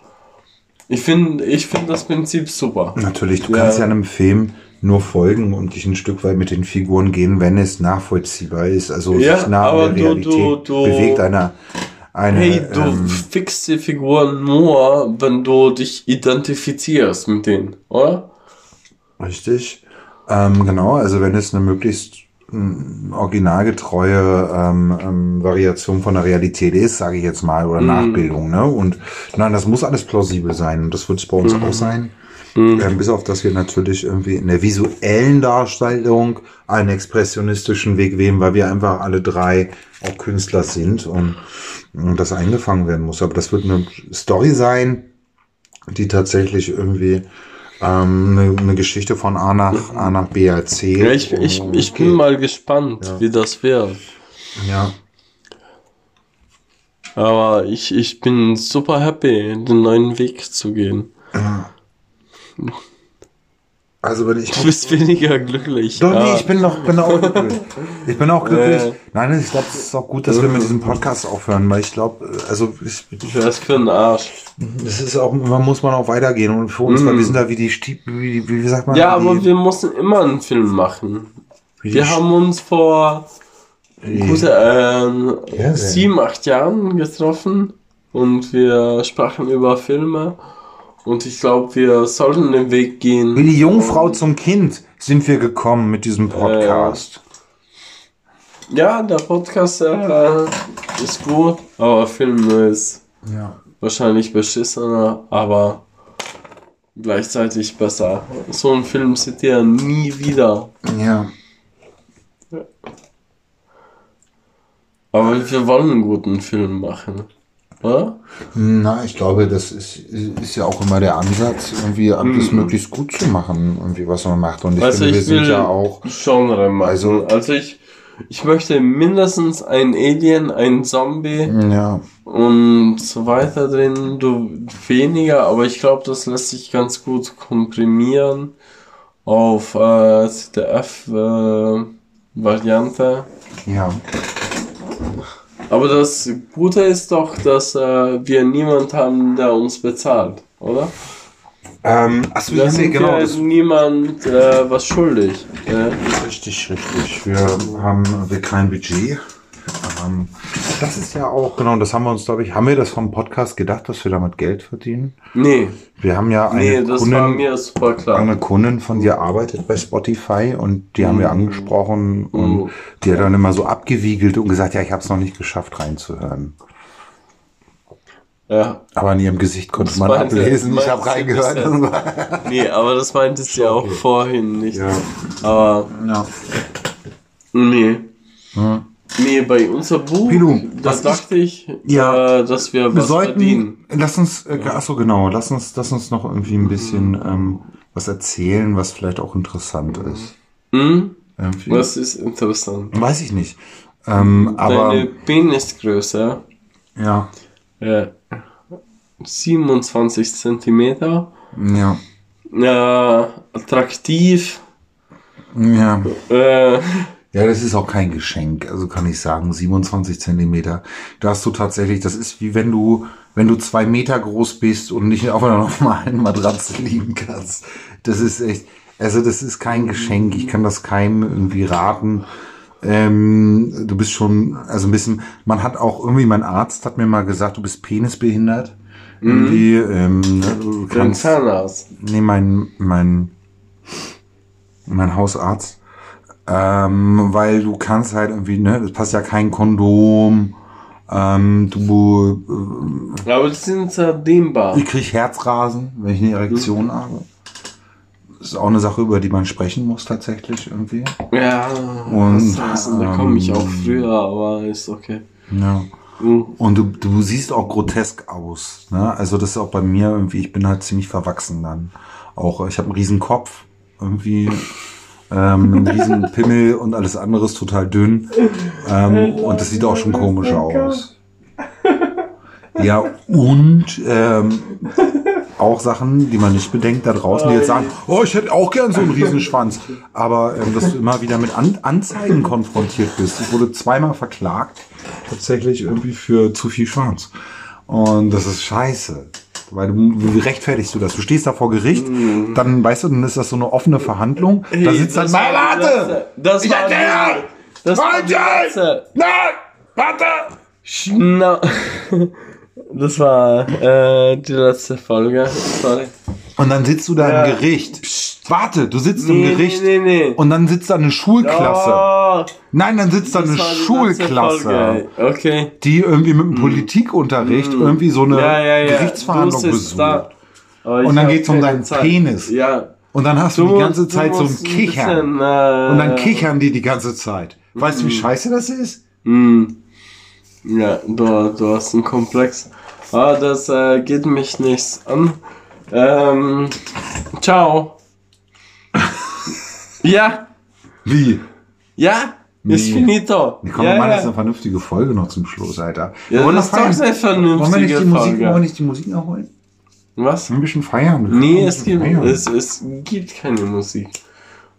Speaker 3: Ich finde ich find das Prinzip super.
Speaker 2: Natürlich, du
Speaker 3: Ja.
Speaker 2: kannst ja einem Film nur folgen und dich ein Stück weit mit den Figuren gehen, wenn es nachvollziehbar ist. Also
Speaker 3: Ja,
Speaker 2: sich nah an der
Speaker 3: du-
Speaker 2: Realität
Speaker 3: du- du-
Speaker 2: bewegt einer eine,
Speaker 3: Hey, du
Speaker 2: ähm,
Speaker 3: fixst die Figuren nur, wenn du dich identifizierst mit denen, oder?
Speaker 2: Richtig. Ähm, genau, also wenn es eine möglichst originalgetreue ähm, ähm, Variation von der Realität ist, sage ich jetzt mal, oder Nachbildung, ne? Und nein, das muss alles plausibel sein. Und das wird es bei uns auch sein. Ähm, bis auf, dass wir natürlich irgendwie in der visuellen Darstellung einen expressionistischen Weg wählen, weil wir einfach alle drei auch Künstler sind und, und das eingefangen werden muss. Aber das wird eine Story sein, die tatsächlich irgendwie ähm, eine, eine Geschichte von A nach A nach B erzählt.
Speaker 3: Ja, ich, ich,
Speaker 2: Und
Speaker 3: ich bin mal gespannt, wie das wird.
Speaker 2: Ja.
Speaker 3: Aber ich, ich bin super happy, den neuen Weg zu gehen.
Speaker 2: Also wenn ich
Speaker 3: Du bist weniger glücklich.
Speaker 2: Doch, nee,
Speaker 3: Ja.
Speaker 2: ich bin noch, bin auch glücklich. Ich bin auch glücklich.
Speaker 3: Äh.
Speaker 2: Nein, ich glaube, es ist auch gut, dass wir mit diesem Podcast aufhören, weil ich glaube, also ich,
Speaker 3: Ich weiß für den Arsch.
Speaker 2: das ist auch, man muss man auch weitergehen und für uns, weil wir sind da wie die Stieb, wie, wie, wie sagt man?
Speaker 3: Ja, aber wir mussten immer einen Film machen.
Speaker 2: wie
Speaker 3: Wir haben uns vor gute, ähm,
Speaker 2: Ja,
Speaker 3: sieben, acht Jahren getroffen und wir sprachen über Filme. Und ich glaube, wir sollten den Weg gehen.
Speaker 2: Wie die Jungfrau zum Kind sind wir gekommen mit diesem Podcast.
Speaker 3: Ja, der Podcast äh, ist gut, aber Film ist
Speaker 2: Ja.
Speaker 3: wahrscheinlich beschissener, aber gleichzeitig besser. So ein Film seht ihr nie wieder.
Speaker 2: Ja.
Speaker 3: Aber wir wollen einen guten Film machen, oder?
Speaker 2: Na, ich glaube, das ist, ist ja auch immer der Ansatz, irgendwie alles möglichst gut zu machen, irgendwie was man macht. Und ich.
Speaker 3: Also
Speaker 2: finde, wir
Speaker 3: ich
Speaker 2: sind
Speaker 3: will
Speaker 2: ja auch.
Speaker 3: Genre machen.
Speaker 2: Also-
Speaker 3: Also, ich, ich möchte mindestens ein Alien, ein Zombie
Speaker 2: Ja.
Speaker 3: und so weiter drin. Du weniger, aber ich glaube, das lässt sich ganz gut komprimieren auf äh, CDF äh, Variante.
Speaker 2: Ja.
Speaker 3: Aber das Gute ist doch, dass äh, wir niemand haben, der uns bezahlt, oder?
Speaker 2: Ähm, achso,
Speaker 3: Da sind
Speaker 2: genau.
Speaker 3: wir niemand äh, was schuldig. Äh,
Speaker 2: richtig, richtig. Wir haben wir kein Budget. Ähm, das ist ja auch, genau, das haben wir uns, glaube ich, haben wir das vom Podcast gedacht, dass wir damit Geld verdienen?
Speaker 3: nee,
Speaker 2: Wir haben ja eine
Speaker 3: nee, das war
Speaker 2: Kundin,
Speaker 3: mir super klar.
Speaker 2: eine Kundin von dir arbeitet bei Spotify und die haben wir angesprochen und
Speaker 3: Mhm.
Speaker 2: die hat dann immer so abgewiegelt und gesagt, ja, ich habe es noch nicht geschafft reinzuhören.
Speaker 3: Ja.
Speaker 2: Aber an ihrem Gesicht konnte
Speaker 3: Das
Speaker 2: man
Speaker 3: meinte-
Speaker 2: ablesen. Ich habe reingehört. Und
Speaker 3: Nee, aber das meintest du ja auch vorhin nicht.
Speaker 2: ja.
Speaker 3: Aber
Speaker 2: ja.
Speaker 3: nee. Nee, bei unser Buch,
Speaker 2: Pilu,
Speaker 3: da
Speaker 2: was
Speaker 3: dachte ich,
Speaker 2: Ja.
Speaker 3: äh, dass wir,
Speaker 2: Wir
Speaker 3: was
Speaker 2: sollten,
Speaker 3: verdienen.
Speaker 2: lass uns, äh, ach so genau, lass uns, lass uns noch irgendwie ein bisschen ähm, was erzählen, was vielleicht auch interessant ist.
Speaker 3: Hm?
Speaker 2: Irgendwie.
Speaker 3: Das ist interessant.
Speaker 2: Weiß ich nicht. Ähm, aber
Speaker 3: Deine Penisgröße,
Speaker 2: ja,
Speaker 3: äh, 27 Zentimeter,
Speaker 2: ja,
Speaker 3: äh, attraktiv,
Speaker 2: Ja.
Speaker 3: Äh,
Speaker 2: Ja, das ist auch kein Geschenk, also kann ich sagen, 27 Zentimeter. Da hast du tatsächlich, das ist wie wenn du, wenn du zwei Meter groß bist und nicht auf einer normalen Matratze liegen kannst. Das ist echt, also das ist kein Geschenk. Ich kann das keinem irgendwie raten. Ähm, du bist schon, also ein bisschen, man hat auch irgendwie, mein Arzt hat mir mal gesagt, du bist penisbehindert. Irgendwie, ähm, ne, du kannst. Nee, mein, mein, mein Hausarzt. Ähm, weil du kannst halt irgendwie, ne, es passt ja kein Kondom. Ähm, du,
Speaker 3: Aber die sind dehnbar.
Speaker 2: äh, ich krieg Herzrasen, wenn ich eine Erektion habe. Das ist auch eine Sache, über die man sprechen muss tatsächlich irgendwie.
Speaker 3: Ja,
Speaker 2: Und,
Speaker 3: das heißt, da komme ich auch
Speaker 2: ähm,
Speaker 3: früher, aber ist okay.
Speaker 2: Ja.
Speaker 3: Mhm.
Speaker 2: Und du, du siehst auch grotesk aus. Ne? Also das ist auch bei mir irgendwie, ich bin halt ziemlich verwachsen dann. Auch ich habe einen riesen Kopf, irgendwie ähm, riesen Pimmel und alles andere ist total dünn. Ähm, und das sieht auch schon komisch aus. Ja, und ähm, auch Sachen, die man nicht bedenkt da draußen, die jetzt sagen, oh, ich hätte auch gern so einen Riesenschwanz. Aber ähm, dass du immer wieder mit An Anzeigen konfrontiert bist. Ich wurde zweimal verklagt, tatsächlich irgendwie für zu viel Schwanz. Und das ist scheiße. Weil du, wie rechtfertigst du das? Du stehst da vor Gericht, dann, weißt du, dann ist das so eine offene Verhandlung. da sitzt dann, nein, warte!
Speaker 3: Das
Speaker 2: Ich
Speaker 3: war die, das war die letzte.
Speaker 2: Nein! Warte!
Speaker 3: Schna das war äh, die letzte Folge. Sorry.
Speaker 2: Und dann sitzt du da
Speaker 3: Ja.
Speaker 2: im Gericht. Warte, du sitzt
Speaker 3: Nee,
Speaker 2: im Gericht.
Speaker 3: nee, nee, nee.
Speaker 2: Und dann sitzt da eine Schulklasse.
Speaker 3: Oh,
Speaker 2: Nein, dann sitzt da eine Schulklasse.
Speaker 3: Okay.
Speaker 2: die irgendwie mit dem Politikunterricht irgendwie so eine
Speaker 3: Mm. Ja, ja, ja.
Speaker 2: Gerichtsverhandlung
Speaker 3: Du da.
Speaker 2: besucht.
Speaker 3: Aber ich
Speaker 2: Und dann
Speaker 3: hab
Speaker 2: geht's um deinen
Speaker 3: Zeit.
Speaker 2: Penis.
Speaker 3: Ja.
Speaker 2: Und dann hast du, die ganze Zeit so ein Kichern.
Speaker 3: bisschen, äh,
Speaker 2: Und dann kichern die die ganze Zeit. Weißt du, wie scheiße das ist?
Speaker 3: Mm. Ja, du, du hast einen Komplex. Aber das äh, geht mich nichts an. Ähm, ciao. ja,
Speaker 2: Wie?
Speaker 3: Ja, ist
Speaker 2: Nee.
Speaker 3: finito.
Speaker 2: Komm,
Speaker 3: ja,
Speaker 2: wir machen
Speaker 3: ja.
Speaker 2: jetzt eine vernünftige Folge noch zum Schluss, Alter.
Speaker 3: Ja,
Speaker 2: Wollen wir
Speaker 3: das ist doch eine vernünftige
Speaker 2: Wollen wir nicht die Musik, wollen wir
Speaker 3: Folge.
Speaker 2: nicht die Musik noch holen?
Speaker 3: Was?
Speaker 2: Ein bisschen feiern. Wir
Speaker 3: Nee, es gibt,
Speaker 2: feiern.
Speaker 3: es, es gibt keine Musik.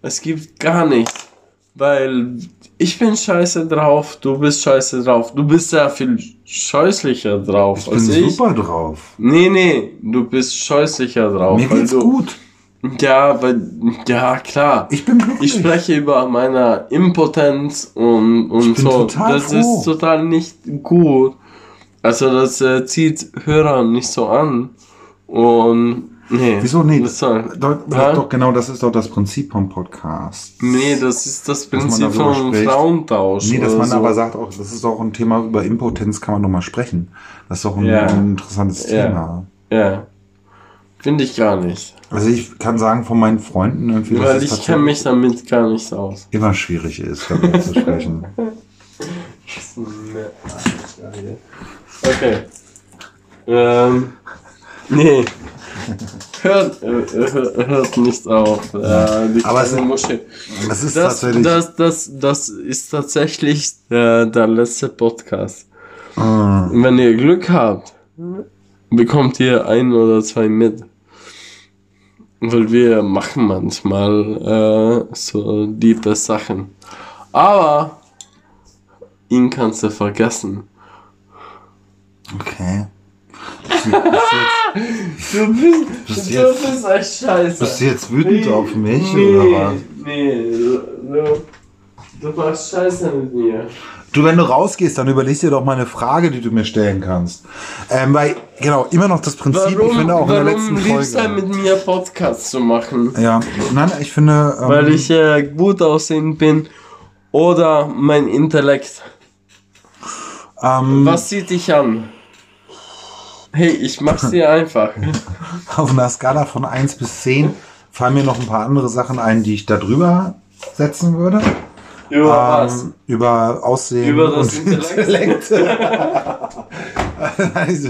Speaker 3: Es gibt gar nichts. Weil ich bin scheiße drauf, du bist scheiße drauf. Du bist sehr viel scheußlicher drauf
Speaker 2: ich bin
Speaker 3: als ich.
Speaker 2: super drauf.
Speaker 3: Nee, nee, du bist scheußlicher drauf.
Speaker 2: Mir geht's
Speaker 3: du,
Speaker 2: gut.
Speaker 3: Ja, weil, ja, klar.
Speaker 2: Ich bin glücklich.
Speaker 3: Ich spreche über meine Impotenz und, und
Speaker 2: Ich bin
Speaker 3: so. das
Speaker 2: froh.
Speaker 3: ist total nicht gut. Also das äh, zieht Hörer nicht so an. Und nee.
Speaker 2: Wieso nee?
Speaker 3: Das soll,
Speaker 2: Doch,
Speaker 3: Ja?
Speaker 2: doch, genau, das ist doch das Prinzip vom Podcast.
Speaker 3: nee, das ist das Prinzip
Speaker 2: spricht.
Speaker 3: Frauentausch.
Speaker 2: Nee, dass man
Speaker 3: so.
Speaker 2: aber sagt, auch, das ist auch ein Thema über Impotenz, kann man noch mal sprechen. Das ist doch ein,
Speaker 3: Ja.
Speaker 2: ein interessantes
Speaker 3: Ja.
Speaker 2: Thema.
Speaker 3: Ja. Finde ich gar nicht.
Speaker 2: Also ich kann sagen von meinen Freunden irgendwie,
Speaker 3: Weil ich kenne mich damit gar nicht aus.
Speaker 2: immer schwierig ist, darüber zu sprechen.
Speaker 3: Okay. Ähm. Nee. Hört, äh, hört, nicht auf. Äh, die
Speaker 2: Aber es
Speaker 3: Moschee.
Speaker 2: Das ist
Speaker 3: Das,
Speaker 2: tatsächlich.
Speaker 3: das, das, das ist tatsächlich äh, der letzte Podcast. Und wenn ihr Glück habt, bekommt ihr ein oder zwei mit. Weil wir machen manchmal äh, so diebe Sachen. Aber ihn kannst du vergessen.
Speaker 2: okay. Bist du, bist, du jetzt,
Speaker 3: Du bist,
Speaker 2: Bist
Speaker 3: du
Speaker 2: jetzt-
Speaker 3: bist echt scheiße.
Speaker 2: bist du jetzt wütend auf mich
Speaker 3: nee,
Speaker 2: oder was?
Speaker 3: Nee, du, du machst Scheiße mit mir.
Speaker 2: Du, wenn du rausgehst, dann überleg dir doch mal eine Frage, die du mir stellen kannst. Ähm, weil, genau, immer noch das Prinzip, ich
Speaker 3: Warum,
Speaker 2: finde auch in der
Speaker 3: warum
Speaker 2: letzten
Speaker 3: liebst du
Speaker 2: Folge.
Speaker 3: mit mir Podcasts zu machen?
Speaker 2: Ja, nein, ich finde. Ähm,
Speaker 3: Weil ich äh, gut aussehend bin oder mein Intellekt.
Speaker 2: ähm,
Speaker 3: Was zieht dich an? Hey, ich mach's dir einfach.
Speaker 2: auf einer Skala von 1 bis 10 fallen mir noch ein paar andere Sachen ein, die ich da drüber setzen würde.
Speaker 3: Über was?
Speaker 2: Ähm, über Aussehen
Speaker 3: Über das
Speaker 2: und
Speaker 3: Intellekt?
Speaker 2: also,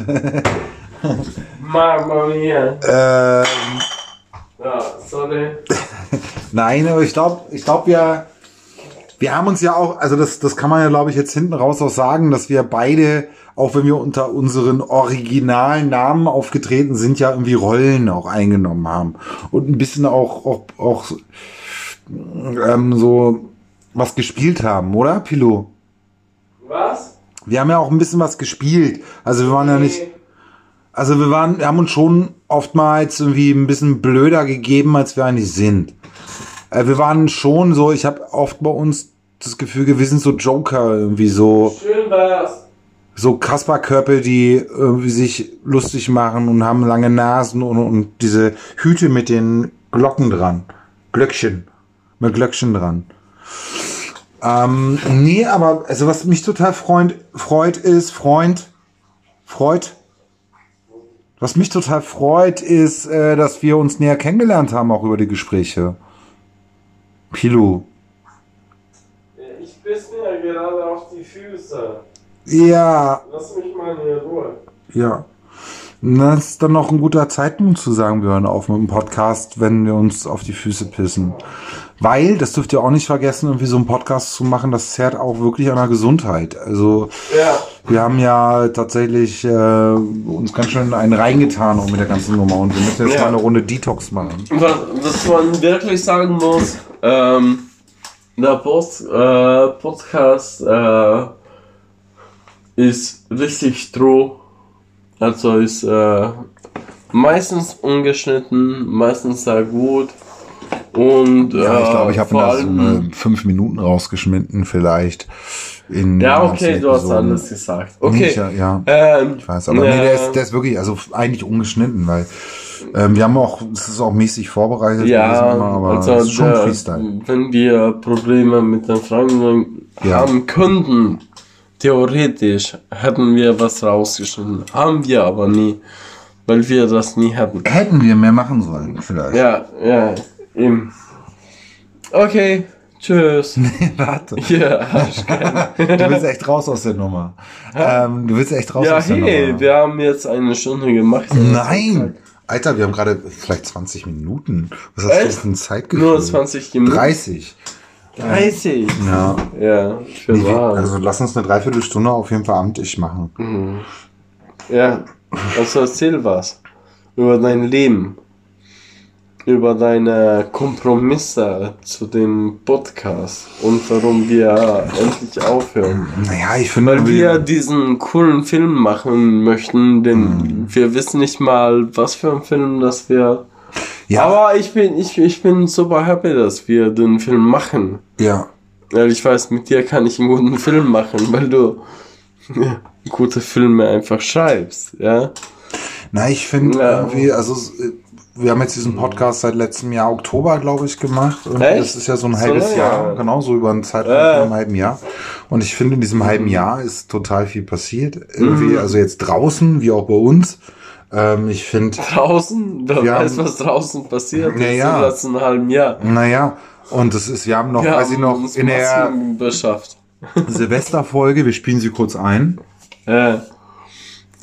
Speaker 3: Mama mia.
Speaker 2: ähm,
Speaker 3: Ja, sorry.
Speaker 2: Nein, aber ich glaube, ich glaube, wir, wir haben uns ja auch, also das, das kann man ja, glaube ich, jetzt hinten raus auch sagen, dass wir beide, auch wenn wir unter unseren originalen Namen aufgetreten sind, ja irgendwie Rollen auch eingenommen haben. Und ein bisschen auch, auch, auch ähm, so was gespielt haben, oder, Pilo?
Speaker 3: Was?
Speaker 2: Wir haben ja auch ein bisschen was gespielt. Also wir waren ja nicht. Also wir waren, wir haben uns schon oftmals irgendwie ein bisschen blöder gegeben, als wir eigentlich sind. Äh, wir waren schon so, ich habe oft bei uns das Gefühl, wir sind so Joker, irgendwie so,
Speaker 3: Schön war's.
Speaker 2: so Kasperköpfe, die irgendwie sich lustig machen und haben lange Nasen und, und diese Hüte mit den Glocken dran. Glöckchen. Mit Glöckchen dran. Ähm, nee, aber also was mich total freut, freut ist, Freund, freut. Was mich total freut, ist, äh, dass wir uns näher kennengelernt haben, auch über die Gespräche. Pilu.
Speaker 3: Ich biss mir gerade auf die Füße.
Speaker 2: Ja,
Speaker 3: Lass mich mal in Ruhe.
Speaker 2: ja. Das ist dann noch ein guter Zeitpunkt zu sagen, wir hören auf mit dem Podcast, wenn wir uns auf die Füße pissen. Weil, das dürft ihr auch nicht vergessen, irgendwie so einen Podcast zu machen, das zerrt auch wirklich an der Gesundheit. Also,
Speaker 3: Ja.
Speaker 2: wir haben ja tatsächlich äh, uns ganz schön einen reingetan auch mit der ganzen Nummer und wir müssen jetzt
Speaker 3: Ja.
Speaker 2: mal eine Runde Detox machen.
Speaker 3: Was, was man wirklich sagen muss, ähm, der Post, äh, Podcast äh, ist richtig stroh. Also ist äh, meistens ungeschnitten, meistens sehr gut. Und
Speaker 2: Ja, ich
Speaker 3: äh,
Speaker 2: glaube, ich habe da so eine fünf Minuten rausgeschnitten vielleicht. In
Speaker 3: Ja, okay, du hast alles gesagt. Okay.
Speaker 2: Nicht, ja.
Speaker 3: Ähm,
Speaker 2: Ich weiß, aber
Speaker 3: äh,
Speaker 2: nee, der ist, der ist wirklich, also eigentlich ungeschnitten, weil ähm, wir haben auch, es ist auch mäßig vorbereitet
Speaker 3: Ja,
Speaker 2: immer, aber
Speaker 3: also
Speaker 2: ist schon
Speaker 3: der,
Speaker 2: Freestyle.
Speaker 3: wenn wir Probleme mit den Fragen
Speaker 2: Ja.
Speaker 3: haben könnten, theoretisch hätten wir was rausgeschnitten. Haben wir aber nie, weil wir das nie hatten.
Speaker 2: Hätten wir mehr machen sollen, vielleicht.
Speaker 3: Ja, ja, eben. Okay, tschüss.
Speaker 2: Warte.
Speaker 3: ja,
Speaker 2: Du willst echt raus aus der Nummer. Ähm, du willst echt raus
Speaker 3: ja,
Speaker 2: aus der
Speaker 3: hey,
Speaker 2: Nummer.
Speaker 3: wir haben jetzt eine Stunde gemacht.
Speaker 2: Nein! Alter, wir haben gerade vielleicht 20 Minuten. Was hast du
Speaker 3: Echt?
Speaker 2: für ein Zeitgefühl?
Speaker 3: Nur 20 Minuten.
Speaker 2: 30.
Speaker 3: 30.
Speaker 2: Ja.
Speaker 3: Ja, für
Speaker 2: Nee, wir-
Speaker 3: wahr.
Speaker 2: also lass uns eine Dreiviertelstunde auf jeden Fall amtlich machen.
Speaker 3: Ja, also erzähl was über dein Leben, über deine Kompromisse zu dem Podcast und warum wir endlich aufhören.
Speaker 2: Naja, ich finde,
Speaker 3: Weil wir diesen coolen Film machen möchten, denn wir wissen nicht mal, was für ein Film das wird.
Speaker 2: Ja,
Speaker 3: Aber ich bin, ich, ich bin super happy, dass wir den Film machen.
Speaker 2: ja,
Speaker 3: Weil ich weiß, mit dir kann ich einen guten Film machen, weil du gute Filme einfach schreibst, ja.
Speaker 2: Na, ich finde
Speaker 3: Ja.
Speaker 2: irgendwie, also äh, wir haben jetzt diesen Podcast seit letztem Jahr Oktober, glaube ich, gemacht. Und
Speaker 3: Echt?
Speaker 2: das ist ja so ein
Speaker 3: So
Speaker 2: halbes
Speaker 3: lange?
Speaker 2: Jahr, genau, so über einen Zeitraum
Speaker 3: Äh.
Speaker 2: von einem halben Jahr. Und ich finde, in diesem halben Jahr ist total viel passiert. Irgendwie,
Speaker 3: Mhm.
Speaker 2: also jetzt draußen, wie auch bei uns. Ähm, ich finde,
Speaker 3: Draußen, wer weiß,
Speaker 2: haben-
Speaker 3: was draußen passiert
Speaker 2: Ja,
Speaker 3: ist
Speaker 2: ja.
Speaker 3: im letzten halben Jahr.
Speaker 2: naja, und das ist, wir haben noch,
Speaker 3: Wir
Speaker 2: weiß ich
Speaker 3: haben
Speaker 2: noch,
Speaker 3: uns
Speaker 2: in der
Speaker 3: beschafft.
Speaker 2: Silvesterfolge, wir spielen sie kurz ein.
Speaker 3: Äh.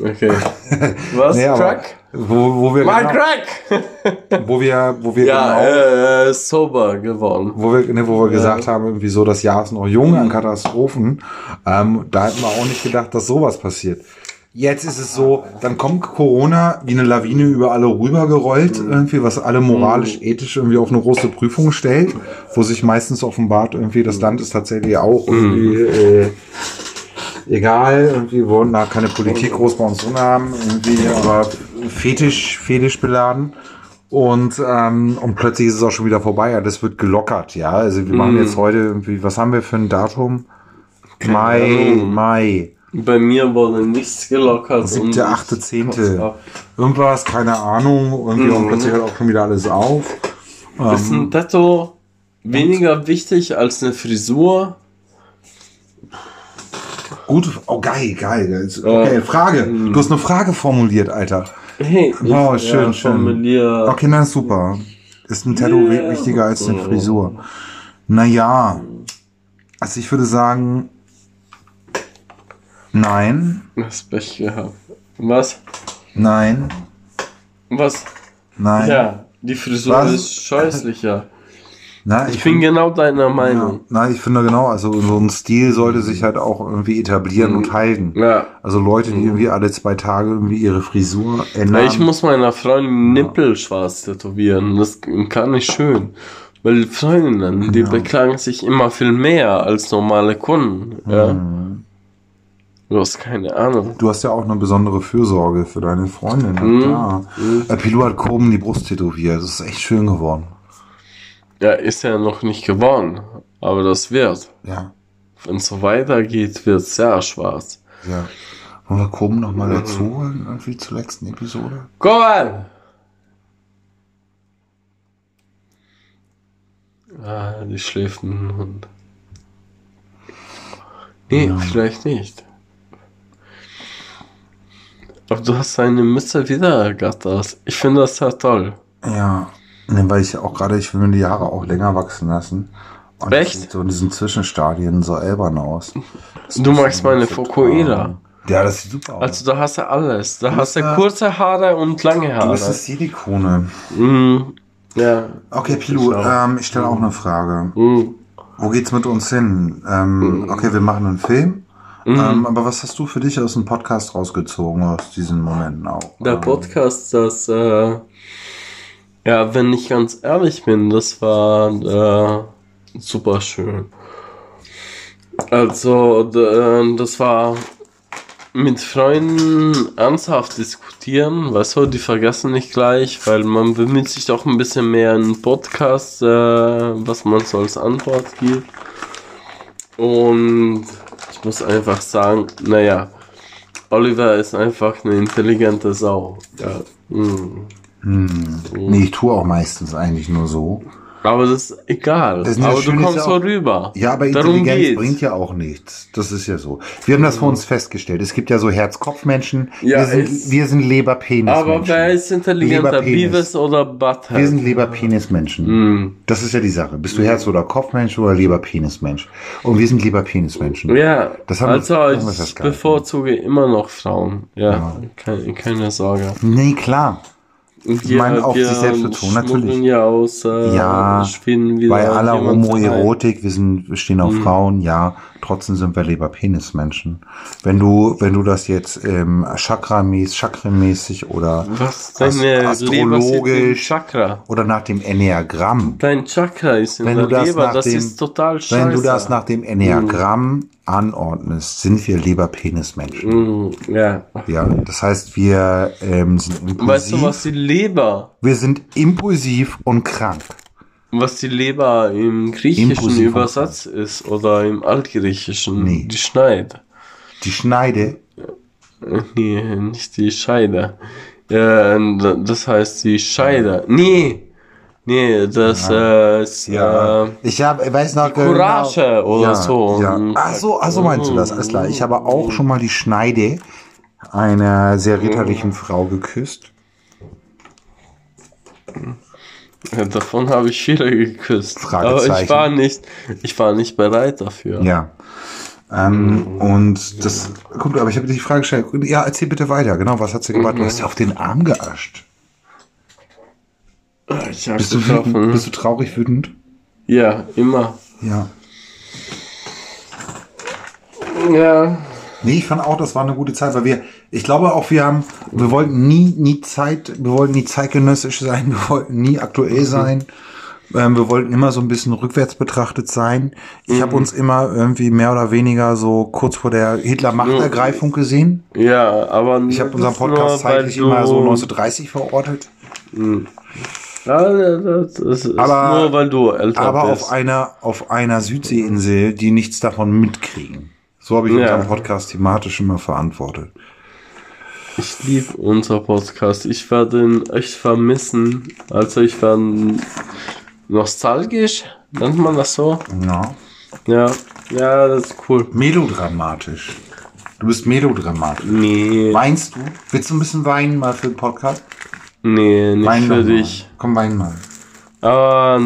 Speaker 3: Okay. Was?
Speaker 2: Aber
Speaker 3: Crack?
Speaker 2: Wo, wo wir,
Speaker 3: Mein
Speaker 2: genau,
Speaker 3: Crack!
Speaker 2: wo wir, wo wir
Speaker 3: ja,
Speaker 2: genau,
Speaker 3: äh, äh, sober geworden.
Speaker 2: wo wir, ne, wo wir gesagt haben, irgendwie so, das Jahr ist noch jung an Katastrophen. Ähm, da hätten wir auch nicht gedacht, dass sowas passiert. Jetzt ist es so, dann kommt Corona wie eine Lawine über alle rübergerollt, irgendwie, was alle moralisch, ethisch irgendwie auf eine große Prüfung stellt, wo sich meistens offenbart, irgendwie, das Land ist tatsächlich auch irgendwie, äh, egal, irgendwie wollen da keine Politik groß bei uns drin haben, irgendwie, aber fetisch, fetisch beladen. Und, ähm, und plötzlich ist es auch schon wieder vorbei. Ja, das wird gelockert, ja. Also wir machen jetzt heute irgendwie, was haben wir für ein Datum? Mai. Mai.
Speaker 3: Bei mir wurde nichts gelockert.
Speaker 2: Siebte,
Speaker 3: und ich
Speaker 2: achte, zehnte. Irgendwas, keine Ahnung. Und wir haben plötzlich halt auch schon wieder alles auf.
Speaker 3: Ist ein Tattoo weniger wichtig als eine Frisur?
Speaker 2: Gut, oh geil, geil. Okay, Frage. Du hast eine Frage formuliert, Alter.
Speaker 3: Hey, ich,
Speaker 2: Oh, schön, schön.
Speaker 3: formuliere-
Speaker 2: Okay, na super. Ist ein Tattoo
Speaker 3: Yeah.
Speaker 2: wichtiger als eine Frisur? Naja. Also ich würde sagen, nein,
Speaker 3: Das Pech gehabt. Was?
Speaker 2: nein,
Speaker 3: Was?
Speaker 2: nein.
Speaker 3: Ja, die Frisur
Speaker 2: Was?
Speaker 3: ist scheußlicher.
Speaker 2: Na,
Speaker 3: Ich bin genau deiner
Speaker 2: ja,
Speaker 3: Meinung.
Speaker 2: nein, ich finde genau, also so ein Stil sollte sich halt auch irgendwie etablieren und halten.
Speaker 3: Ja.
Speaker 2: Also Leute, die irgendwie alle zwei Tage irgendwie ihre Frisur ändern.
Speaker 3: Ich muss meiner Freundin Nippel schwarz tätowieren. Das kann ich schön. Weil Freundinnen, die
Speaker 2: Ja.
Speaker 3: beklagen sich immer viel mehr als normale Kunden. Ja.
Speaker 2: Mhm.
Speaker 3: Du hast keine Ahnung.
Speaker 2: Du hast ja auch eine besondere Fürsorge für deine Freundin.
Speaker 3: Mhm.
Speaker 2: Klar. Äh, Pilou hat Koben die Brust tätowiert. Das ist echt schön geworden.
Speaker 3: Ja, ist ja noch nicht geworden. Aber das wird.
Speaker 2: Ja.
Speaker 3: Wenn es so weitergeht, wird es sehr schwarz.
Speaker 2: Ja. Wollen wir Koben nochmal dazu holen, irgendwie zur letzten Episode?
Speaker 3: Komm an! Ah, die schläft dem Hund. Nee, vielleicht nicht. Aber du hast deine Mütze wieder ergattert. Ich finde das sehr toll.
Speaker 2: Ja. Ne, weil ich ja auch gerade, ich will mir die Haare auch länger wachsen lassen. Und
Speaker 3: Echt?
Speaker 2: das sieht so in diesen Zwischenstadien so albern aus. Das
Speaker 3: Du magst meine
Speaker 2: tragen. Ja, das sieht super aus.
Speaker 3: Also da hast du alles. Da hast du
Speaker 2: ja-
Speaker 3: kurze Haare und lange
Speaker 2: du
Speaker 3: Haare.
Speaker 2: bist das Silikone.
Speaker 3: Mhm. Ja.
Speaker 2: Okay, Pilu,
Speaker 3: Ich
Speaker 2: ähm, ich stelle auch eine Frage.
Speaker 3: Mhm.
Speaker 2: Wo geht's mit uns hin? Ähm, okay, wir machen einen Film.
Speaker 3: Mhm.
Speaker 2: Ähm, aber was hast du für dich aus dem Podcast rausgezogen, aus diesen Momenten auch?
Speaker 3: Der
Speaker 2: Ähm,
Speaker 3: Podcast, das, äh, ja, wenn ich ganz ehrlich bin, das war äh, super schön. Also, äh, das war mit Freunden ernsthaft diskutieren, weißt du, die vergessen nicht gleich, weil man bemüht sich doch ein bisschen mehr in Podcast, äh, was man so als Antwort gibt. Und ich muss einfach sagen, naja, Oliver ist einfach eine intelligente Sau. Ja. mm.
Speaker 2: Hm. Nee, ich tue auch meistens eigentlich nur so.
Speaker 3: Aber das ist egal.
Speaker 2: Das ist ja
Speaker 3: aber du kommst
Speaker 2: ja auch-
Speaker 3: rüber.
Speaker 2: Ja, aber Intelligenz bringt ja auch nichts. Das ist ja so. Wir haben das für uns festgestellt. Es gibt ja so Herz-Kopf-Menschen.
Speaker 3: Ja,
Speaker 2: wir, sind, wir sind Leber-Penis-Menschen.
Speaker 3: Aber wer ist intelligenter,
Speaker 2: Leber-Penis.
Speaker 3: Beavis oder Butthead?
Speaker 2: Wir sind Leber-Penis-Menschen.
Speaker 3: Mm.
Speaker 2: Das ist ja die Sache. Bist du Herz- oder Kopfmensch oder Leber-Penis-Mensch? Und wir sind Leber-Penis-Menschen.
Speaker 3: Ja,
Speaker 2: Das haben wir-
Speaker 3: also
Speaker 2: wir
Speaker 3: ich
Speaker 2: festgehalten.
Speaker 3: bevorzuge immer noch Frauen. Ja, Keine, keine Sorge.
Speaker 2: Nee, klar.
Speaker 3: Und
Speaker 2: meine, auf sich selbst bezogen, natürlich.
Speaker 3: schmuggeln ja aus äh,
Speaker 2: Ja, Bei aller. Homoerotik, wir sind, wir stehen auf Frauen, ja, trotzdem sind wir Leber-Penis-Menschen. Wenn du, wenn du das jetzt ähm, Chakra-mäßig, Chakrenmäßig oder
Speaker 3: Was
Speaker 2: ast-
Speaker 3: im
Speaker 2: astrologisch
Speaker 3: Chakra?
Speaker 2: oder nach dem Enneagramm,
Speaker 3: Dein Chakra ist in
Speaker 2: Wenn
Speaker 3: der
Speaker 2: du das
Speaker 3: Leber,
Speaker 2: nach
Speaker 3: das
Speaker 2: dem-
Speaker 3: ist total scheiße.
Speaker 2: wenn du das nach dem Enneagramm anordnest, sind wir Leber-Penis-Menschen.
Speaker 3: Mm, ja.
Speaker 2: Ja, das heißt, wir ähm, sind impulsiv.
Speaker 3: Weißt du, was die Leber,
Speaker 2: wir sind impulsiv und krank.
Speaker 3: Was die Leber im Griechischen
Speaker 2: Impulsiv
Speaker 3: Übersatz ist oder im Altgriechischen?
Speaker 2: Nee.
Speaker 3: Die Schneid.
Speaker 2: Die Schneide,
Speaker 3: Äh, Nee, nicht die Scheide. Ja, d- das heißt die Scheide. Nee. Nee, das äh, ist,
Speaker 2: Ja,
Speaker 3: äh,
Speaker 2: ich habe, weiß noch
Speaker 3: Courage oder
Speaker 2: ja,
Speaker 3: so.
Speaker 2: Ja. Ach so, ach so meinst du das? Alles klar. Ich habe auch schon mal die Schneide einer sehr ritterlichen Frau geküsst.
Speaker 3: Ja, davon habe ich viele geküsst. Aber ich war nicht, ich war nicht bereit dafür.
Speaker 2: Ja. Ähm, und das kommt, aber ich habe dir die Frage gestellt. Ja, erzähl bitte weiter. Genau, was hat sie gemacht? Du hast ja auf den Arm geascht.
Speaker 3: Ich hab
Speaker 2: Bist du
Speaker 3: getroffen.
Speaker 2: wütend? Bist du traurig wütend?
Speaker 3: Ja, immer.
Speaker 2: Ja.
Speaker 3: Ja.
Speaker 2: Nee, ich fand auch, das war eine gute Zeit, weil wir, ich glaube auch, wir haben, wir wollten nie, nie Zeit, wir wollten nie zeitgenössisch sein, wir wollten nie aktuell sein. Ähm, wir wollten immer so ein bisschen rückwärts betrachtet sein. Ich habe uns immer irgendwie mehr oder weniger so kurz vor der Hitler-Machtergreifung gesehen.
Speaker 3: Ja, aber
Speaker 2: Ich habe unseren Podcast zeitlich immer so 1930 verortet.
Speaker 3: Ja, das ist
Speaker 2: Aber-
Speaker 3: nur, weil du älter
Speaker 2: Aber
Speaker 3: bist.
Speaker 2: auf einer, auf einer Südseeinsel, die nichts davon mitkriegen. So habe ich
Speaker 3: Ja.
Speaker 2: unseren Podcast thematisch immer verantwortet.
Speaker 3: Ich liebe unser Podcast. Ich werde ihn echt vermissen. Also ich werde nostalgisch, nennt man das so?
Speaker 2: Ja.
Speaker 3: Ja, ja, das ist cool.
Speaker 2: Melodramatisch. Du bist melodramatisch.
Speaker 3: Nee,
Speaker 2: Weinst du? Willst du ein bisschen weinen mal für den Podcast?
Speaker 3: nee, nicht
Speaker 2: Wein
Speaker 3: für
Speaker 2: doch mal.
Speaker 3: dich.
Speaker 2: Komm, wein mal.
Speaker 3: Aber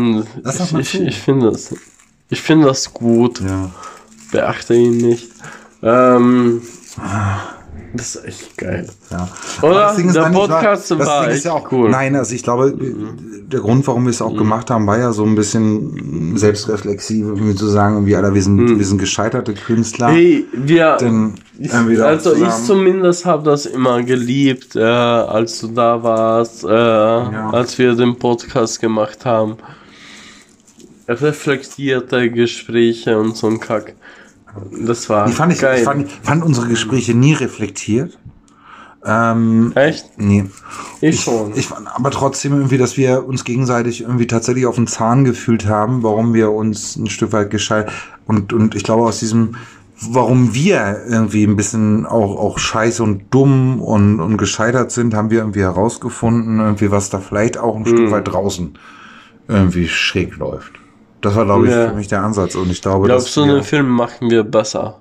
Speaker 2: Lass doch
Speaker 3: ich, ich, ich finde das, ich finde das gut.
Speaker 2: Ja.
Speaker 3: Beachte ihn nicht. Ähm, das ist echt geil.
Speaker 2: ja.
Speaker 3: Oder?
Speaker 2: Das Ding ist
Speaker 3: Der Podcast
Speaker 2: das
Speaker 3: war
Speaker 2: Ding ist ja auch,
Speaker 3: cool.
Speaker 2: Nein, also ich glaube, der Grund, warum wir es auch gemacht haben, war ja so ein bisschen selbstreflexiv, irgendwie zu sagen, irgendwie, Alter, wir sind, wir sind gescheiterte Künstler.
Speaker 3: Mhm. Hey, wir.
Speaker 2: Dann
Speaker 3: Ich, also ich zumindest habe das immer geliebt, äh, als du da warst, äh, als wir den Podcast gemacht haben. reflektierte Gespräche und so ein Kack. Das war
Speaker 2: Die fand ich,
Speaker 3: geil.
Speaker 2: ich fand, fand unsere Gespräche nie reflektiert. Ähm,
Speaker 3: Echt?
Speaker 2: nee.
Speaker 3: Ich schon.
Speaker 2: Ich aber trotzdem irgendwie, dass wir uns gegenseitig irgendwie tatsächlich auf den Zahn gefühlt haben, warum wir uns ein Stück weit gescheit und und ich glaube aus diesem warum wir irgendwie ein bisschen auch auch scheiße und dumm und und gescheitert sind, haben wir irgendwie herausgefunden, irgendwie was da vielleicht auch ein Stück weit draußen irgendwie schräg läuft. Das war glaube ich
Speaker 3: Ja.
Speaker 2: für mich der Ansatz und ich glaube,
Speaker 3: ich glaube,
Speaker 2: dass
Speaker 3: so
Speaker 2: wir,
Speaker 3: einen Film machen wir besser.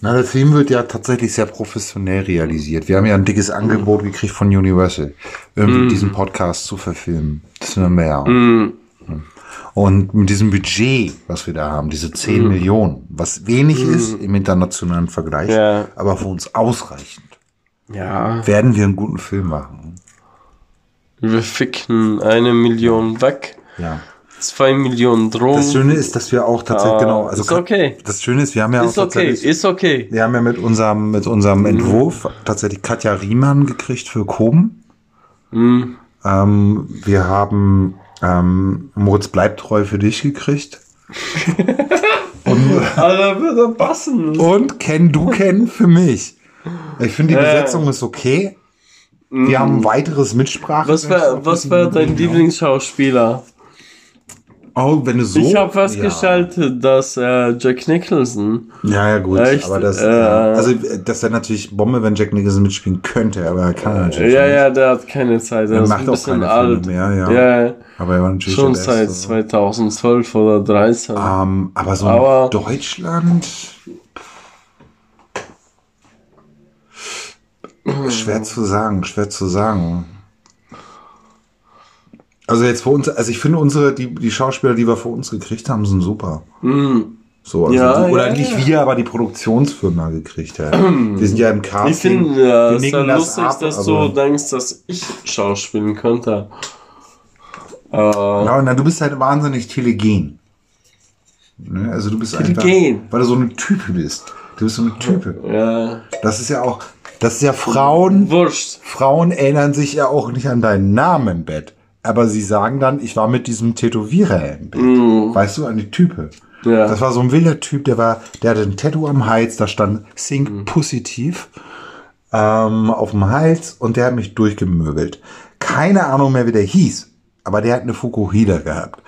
Speaker 2: na, der Film wird ja tatsächlich sehr professionell realisiert. Wir haben ja ein dickes Angebot gekriegt von Universal, irgendwie diesen Podcast zu verfilmen. Das sind wir ja.
Speaker 3: Mm,
Speaker 2: Und mit diesem Budget, was wir da haben, diese 10 Millionen, was wenig ist im internationalen Vergleich,
Speaker 3: Ja.
Speaker 2: aber für uns ausreichend,
Speaker 3: ja,
Speaker 2: werden wir einen guten Film machen.
Speaker 3: wir ficken eine Million weg,
Speaker 2: Ja.
Speaker 3: Zwei Millionen Drogen.
Speaker 2: Das Schöne ist, dass wir auch tatsächlich,
Speaker 3: Ah,
Speaker 2: genau, also
Speaker 3: ist okay.
Speaker 2: das Schöne ist, wir haben ja
Speaker 3: ist
Speaker 2: auch
Speaker 3: okay,
Speaker 2: tatsächlich,
Speaker 3: ist okay.
Speaker 2: wir haben ja mit unserem, mit
Speaker 3: Mhm.
Speaker 2: unserem Entwurf tatsächlich Katja Riemann gekriegt für Koben.
Speaker 3: Mm,
Speaker 2: Ähm, wir haben ähm, Moritz bleibt treu für dich gekriegt.
Speaker 3: Alter, würde passen.
Speaker 2: Und Ken Du Ken für mich. Ich finde, die Besetzung ist okay. Wir haben ein weiteres Mitsprache.
Speaker 3: Mhm. Was war, was war dein Lieblingsschauspieler?
Speaker 2: Oh, wenn du so.
Speaker 3: Ich habe festgestellt, dass äh, Jack Nicholson.
Speaker 2: Ja, ja, gut.
Speaker 3: Echt?
Speaker 2: Aber das,
Speaker 3: Äh,
Speaker 2: ja. also, das wäre natürlich Bombe, wenn Jack Nicholson mitspielen könnte, aber er kann natürlich.
Speaker 3: Ja,
Speaker 2: nicht.
Speaker 3: ja, der hat keine Zeit.
Speaker 2: Er
Speaker 3: ist
Speaker 2: macht
Speaker 3: ein
Speaker 2: auch
Speaker 3: bisschen
Speaker 2: keine
Speaker 3: alt.
Speaker 2: Filme mehr, ja.
Speaker 3: ja.
Speaker 2: Aber er war natürlich
Speaker 3: Schon seit
Speaker 2: Beste.
Speaker 3: 2012 oder 13.
Speaker 2: Ähm, aber so
Speaker 3: Aber-
Speaker 2: in Deutschland. Schwer zu sagen, schwer zu sagen. Also jetzt für uns, also ich finde unsere, die, die Schauspieler, die wir für uns gekriegt haben, sind super. So, also
Speaker 3: Ja,
Speaker 2: die, oder
Speaker 3: ja,
Speaker 2: nicht
Speaker 3: ja.
Speaker 2: wir, aber die Produktionsfirma gekriegt haben. wir sind ja im Casting.
Speaker 3: Ich finde
Speaker 2: wir
Speaker 3: es sehr
Speaker 2: das
Speaker 3: lustig,
Speaker 2: ab,
Speaker 3: dass du denkst, dass ich schauspielen könnte. Äh,
Speaker 2: Ja, na, du bist halt wahnsinnig telegen. Ne? Also du bist
Speaker 3: Telegen.
Speaker 2: einfach, weil du so eine Type bist. Du bist so eine Type.
Speaker 3: ja.
Speaker 2: Das ist ja auch, das ist ja Frauen,
Speaker 3: Wurscht.
Speaker 2: Frauen erinnern sich ja auch nicht an deinen Namen im Bett. Aber sie sagen dann, ich war mit diesem Tätowierer im Bett. Weißt du, an die Type.
Speaker 3: Mm. Ja.
Speaker 2: Das war so ein wilder Typ, der war, der hatte ein Tattoo am Hals, da stand Think
Speaker 3: Mm.
Speaker 2: positiv ähm, auf dem Hals und der hat mich durchgemöbelt. Keine Ahnung mehr, wie der hieß, aber der hat eine Fukuhida gehabt.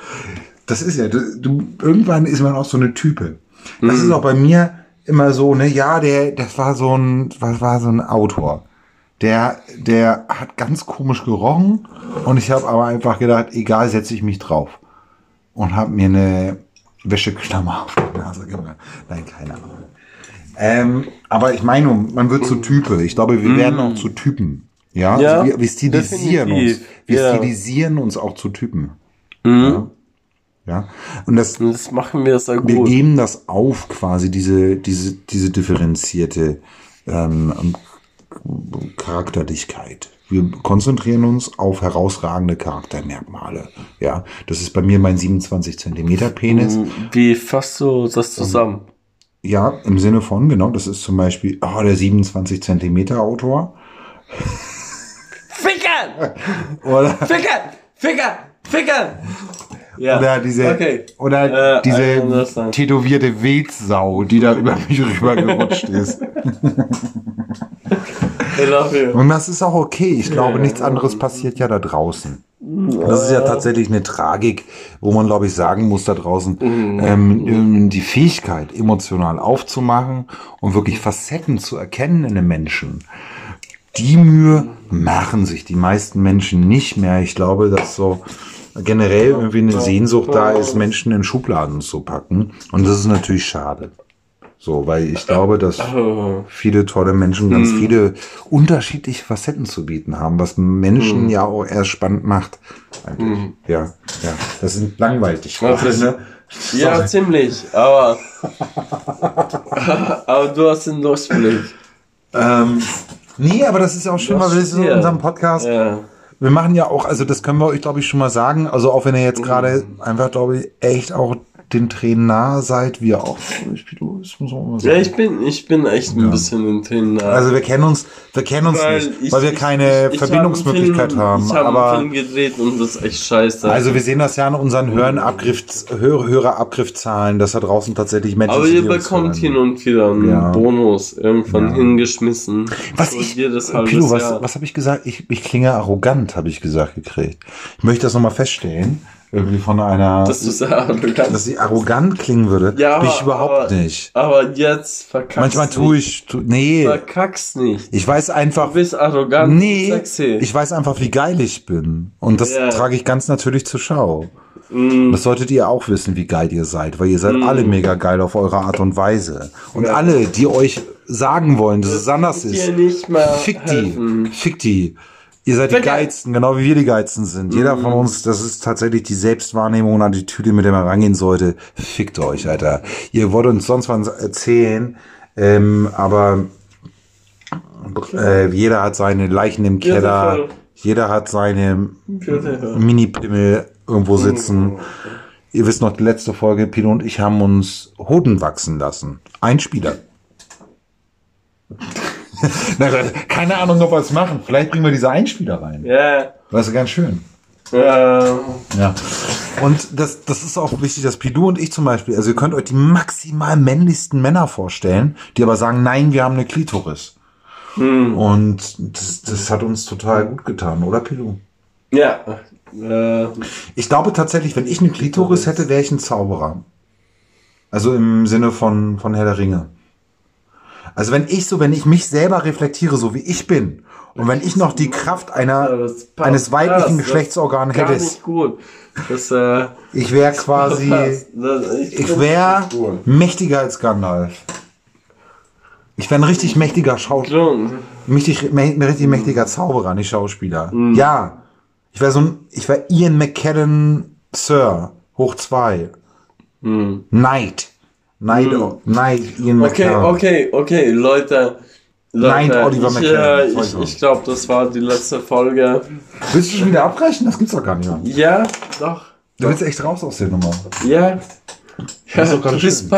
Speaker 2: Das ist ja, du, du irgendwann ist man auch so eine Type. Das ist auch bei mir immer so, ne, ja, der, das war so ein, was war so ein Autor. Der, der hat ganz komisch gerochen und ich habe aber einfach gedacht, egal, setze ich mich drauf. Und habe mir eine Wäscheklammer auf die Nase gemacht. Nein, keine Ahnung. Ähm, aber ich meine, man wird zu Type. Ich glaube, wir werden auch zu Typen. Ja,
Speaker 3: Ja,
Speaker 2: also wir, wir stilisieren uns.
Speaker 3: definitiv.
Speaker 2: Wir
Speaker 3: Ja.
Speaker 2: stilisieren uns auch zu Typen. Ja. ja. Und das,
Speaker 3: das machen wir sehr
Speaker 2: wir
Speaker 3: gut.
Speaker 2: geben das auf, quasi diese, diese, diese differenzierte ähm, Charakterlichkeit. Wir konzentrieren uns auf herausragende Charaktermerkmale. Ja, das ist bei mir mein 27 Zentimeter Penis.
Speaker 3: Wie fasst du das zusammen?
Speaker 2: Ja, im Sinne von, genau, das ist zum Beispiel oh, der 27 Zentimeter Autor.
Speaker 3: Fickern!
Speaker 2: Oder,
Speaker 3: Fickern! Fickern! Fickern! Ja.
Speaker 2: oder diese,
Speaker 3: Okay.
Speaker 2: oder
Speaker 3: Äh,
Speaker 2: diese tätowierte Wildsau, die da über mich rübergerutscht ist.
Speaker 3: I love you.
Speaker 2: Und das ist auch okay. Ich glaube, nichts anderes passiert ja da draußen. Das ist ja tatsächlich eine Tragik, wo man, glaube ich, sagen muss da draußen, ähm, ähm, die Fähigkeit, emotional aufzumachen und wirklich Facetten zu erkennen in einem Menschen. Die Mühe machen sich die meisten Menschen nicht mehr. Ich glaube, dass so generell irgendwie eine Sehnsucht da ist, Menschen in Schubladen zu packen. Und das ist natürlich schade. So, weil ich glaube, dass viele tolle Menschen ganz viele unterschiedliche Facetten zu bieten haben, was Menschen ja auch erst spannend macht. Eigentlich. Ja, ja. Das sind langweilig.
Speaker 3: Ja, das-
Speaker 2: ne?
Speaker 3: Ja, ziemlich, aber. aber du hast den Durchblick.
Speaker 2: ähm, nee, aber das ist auch schön, weil wir das in
Speaker 3: Ja.
Speaker 2: unserem Podcast.
Speaker 3: Ja.
Speaker 2: Wir machen ja auch, also das können wir euch, glaube ich, schon mal sagen. Also auch wenn ihr jetzt gerade einfach, glaube ich, echt auch den Tränen nahe seid, wir auch. Ich, das muss auch mal
Speaker 3: Ja,
Speaker 2: sagen.
Speaker 3: ich bin, ich bin echt ein bisschen in Tränen. nah.
Speaker 2: Also wir kennen uns, wir kennen uns
Speaker 3: Weil
Speaker 2: nicht,
Speaker 3: ich-
Speaker 2: weil wir
Speaker 3: ich-
Speaker 2: keine
Speaker 3: ich- ich
Speaker 2: Verbindungsmöglichkeit
Speaker 3: einen
Speaker 2: haben.
Speaker 3: Film, Ich habe einen
Speaker 2: aber
Speaker 3: Film gedreht und das ist echt scheiße.
Speaker 2: also wir sehen das ja an unseren Hörerabgriff, Hör, Hörerabgriffzahlen, dass da draußen tatsächlich Menschen
Speaker 3: aber
Speaker 2: sind,
Speaker 3: ihr
Speaker 2: die uns
Speaker 3: bekommt hin und wieder einen
Speaker 2: Ja.
Speaker 3: Bonus irgendwann
Speaker 2: Ja.
Speaker 3: hingeschmissen.
Speaker 2: Was
Speaker 3: So
Speaker 2: ich, Pilo, was, was habe ich gesagt? Ich, ich klinge arrogant, habe ich gesagt gekriegt. Ich möchte das nochmal feststellen, irgendwie von einer,
Speaker 3: Dass du sehr arrogant
Speaker 2: dass ich arrogant klingen würde,
Speaker 3: Ja,
Speaker 2: bin ich überhaupt
Speaker 3: aber-
Speaker 2: nicht.
Speaker 3: Aber jetzt verkackst
Speaker 2: Manchmal tue ich, tu, nee,
Speaker 3: Verkackst nicht.
Speaker 2: ich weiß einfach,
Speaker 3: Du bist arrogant
Speaker 2: nee,
Speaker 3: sexy.
Speaker 2: ich weiß einfach, wie geil ich bin. Und das
Speaker 3: Ja.
Speaker 2: trage ich ganz natürlich zur Schau.
Speaker 3: Mm.
Speaker 2: Das solltet ihr auch wissen, wie geil ihr seid, weil ihr seid alle mega geil auf eure Art und Weise. Und
Speaker 3: Ja.
Speaker 2: alle, die euch sagen wollen, dass es anders ist, Fick die. Fick die. Ihr seid die. Geilsten, genau wie wir die Geilsten sind. Jeder von uns, das ist tatsächlich die Selbstwahrnehmung und Attitüde, mit der man rangehen sollte. Fickt euch, Alter. Ihr wollt uns sonst was erzählen, ähm, aber äh, jeder hat seine Leichen im Keller. Jeder hat seine. Mini-Pimmel irgendwo sitzen. Ihr wisst noch, die letzte Folge, Pino und ich haben uns Hoden wachsen lassen. Ein Spieler. Na, keine Ahnung, ob wir es machen. Vielleicht bringen wir diese Einspieler rein.
Speaker 3: Ja.
Speaker 2: Das ist ganz schön.
Speaker 3: Ähm,
Speaker 2: Ja. Und das, das ist auch wichtig, dass Pidu und ich zum Beispiel, also ihr könnt euch die maximal männlichsten Männer vorstellen, die aber sagen, nein, wir haben eine Klitoris. Und das, das hat uns total gut getan, oder Pidu?
Speaker 3: ja. Äh,
Speaker 2: Ich glaube tatsächlich, wenn ich eine Klitoris hätte, wäre ich ein Zauberer. Also im Sinne von, von Herr der Ringe. Also wenn ich so, wenn ich mich selber reflektiere, so wie ich bin, und wenn ich noch die Kraft einer, eines weiblichen Geschlechtsorgans hätte,
Speaker 3: nicht gut. Das, äh,
Speaker 2: ich wäre quasi,
Speaker 3: das, das,
Speaker 2: ich wäre mächtiger als Gandalf. Ich wäre ein richtig mächtiger Schauspieler. Mächtig, mä- richtig mächtiger Zauberer, nicht Schauspieler.
Speaker 3: Mhm.
Speaker 2: Ja. Ich wäre so ein, ich wäre Ian McKellen Sir, hoch zwei. Knight. Knight, Knight, Ian
Speaker 3: Mhm. Okay,
Speaker 2: McKellen.
Speaker 3: okay, okay, Leute.
Speaker 2: Nein,
Speaker 3: Leute,
Speaker 2: Oliver
Speaker 3: ich,
Speaker 2: McKellen,
Speaker 3: äh, ich,
Speaker 2: sorry.
Speaker 3: ich glaube, das war die letzte Folge.
Speaker 2: Willst du schon wieder abbrechen? Das gibt's doch gar nicht mehr.
Speaker 3: Ja, doch.
Speaker 2: Du willst echt raus aus der Nummer.
Speaker 3: Ja. Ja,
Speaker 2: ist doch gerade
Speaker 3: du bist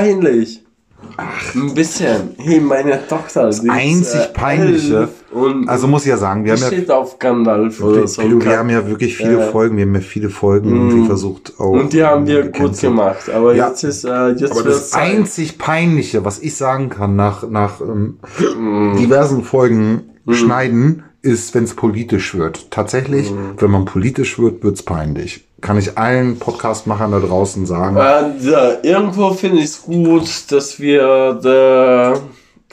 Speaker 3: peinlich. Ein bisschen. Hey, meine Tochter. die ist,
Speaker 2: einzig Peinliche,
Speaker 3: elf Und
Speaker 2: Also muss ich ja sagen, wir haben ja,
Speaker 3: steht auf Gandalf oder so.
Speaker 2: Wir haben ja wirklich viele.
Speaker 3: Mhm.
Speaker 2: Folgen, wir haben ja viele Folgen irgendwie versucht auch.
Speaker 3: und die haben wir gut gemacht. Aber
Speaker 2: Ja.
Speaker 3: jetzt ist, äh, jetzt
Speaker 2: Aber das einzig Peinliche, was ich sagen kann nach, nach ähm,
Speaker 3: Mhm.
Speaker 2: diversen Folgen schneiden, ist, wenn es politisch wird. Tatsächlich,
Speaker 3: Mhm.
Speaker 2: wenn man politisch wird, wird's peinlich. Kann ich allen Podcast-Machern da draußen sagen.
Speaker 3: Äh, irgendwo finde ich es gut, dass wir da,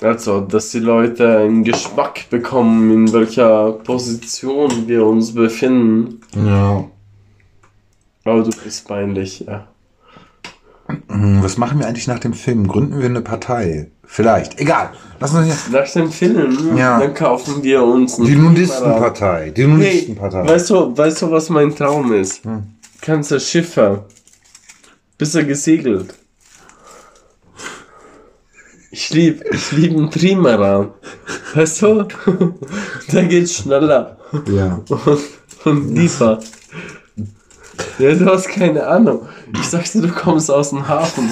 Speaker 3: also, dass die Leute einen Geschmack bekommen, in welcher Position wir uns befinden.
Speaker 2: Ja.
Speaker 3: Aber du bist peinlich, ja.
Speaker 2: Hm, Was machen wir eigentlich nach dem Film? Gründen wir eine Partei? Vielleicht. Egal. Lass uns hier.
Speaker 3: Nach dem Film,
Speaker 2: Ja.
Speaker 3: dann kaufen wir uns
Speaker 2: Die. Nudistenpartei. Die
Speaker 3: Hey,
Speaker 2: Nudistenpartei.
Speaker 3: weißt du, weißt du, was mein Traum ist?
Speaker 2: Hm.
Speaker 3: Kannst du Schiffer. Bist du gesegelt? Ich lieb, ich lieb einen Trimaran. Weißt du? Der geht schneller
Speaker 2: Ja.
Speaker 3: und, und liefer. Ja, du hast keine Ahnung. Ich sagte, du kommst aus dem Hafen.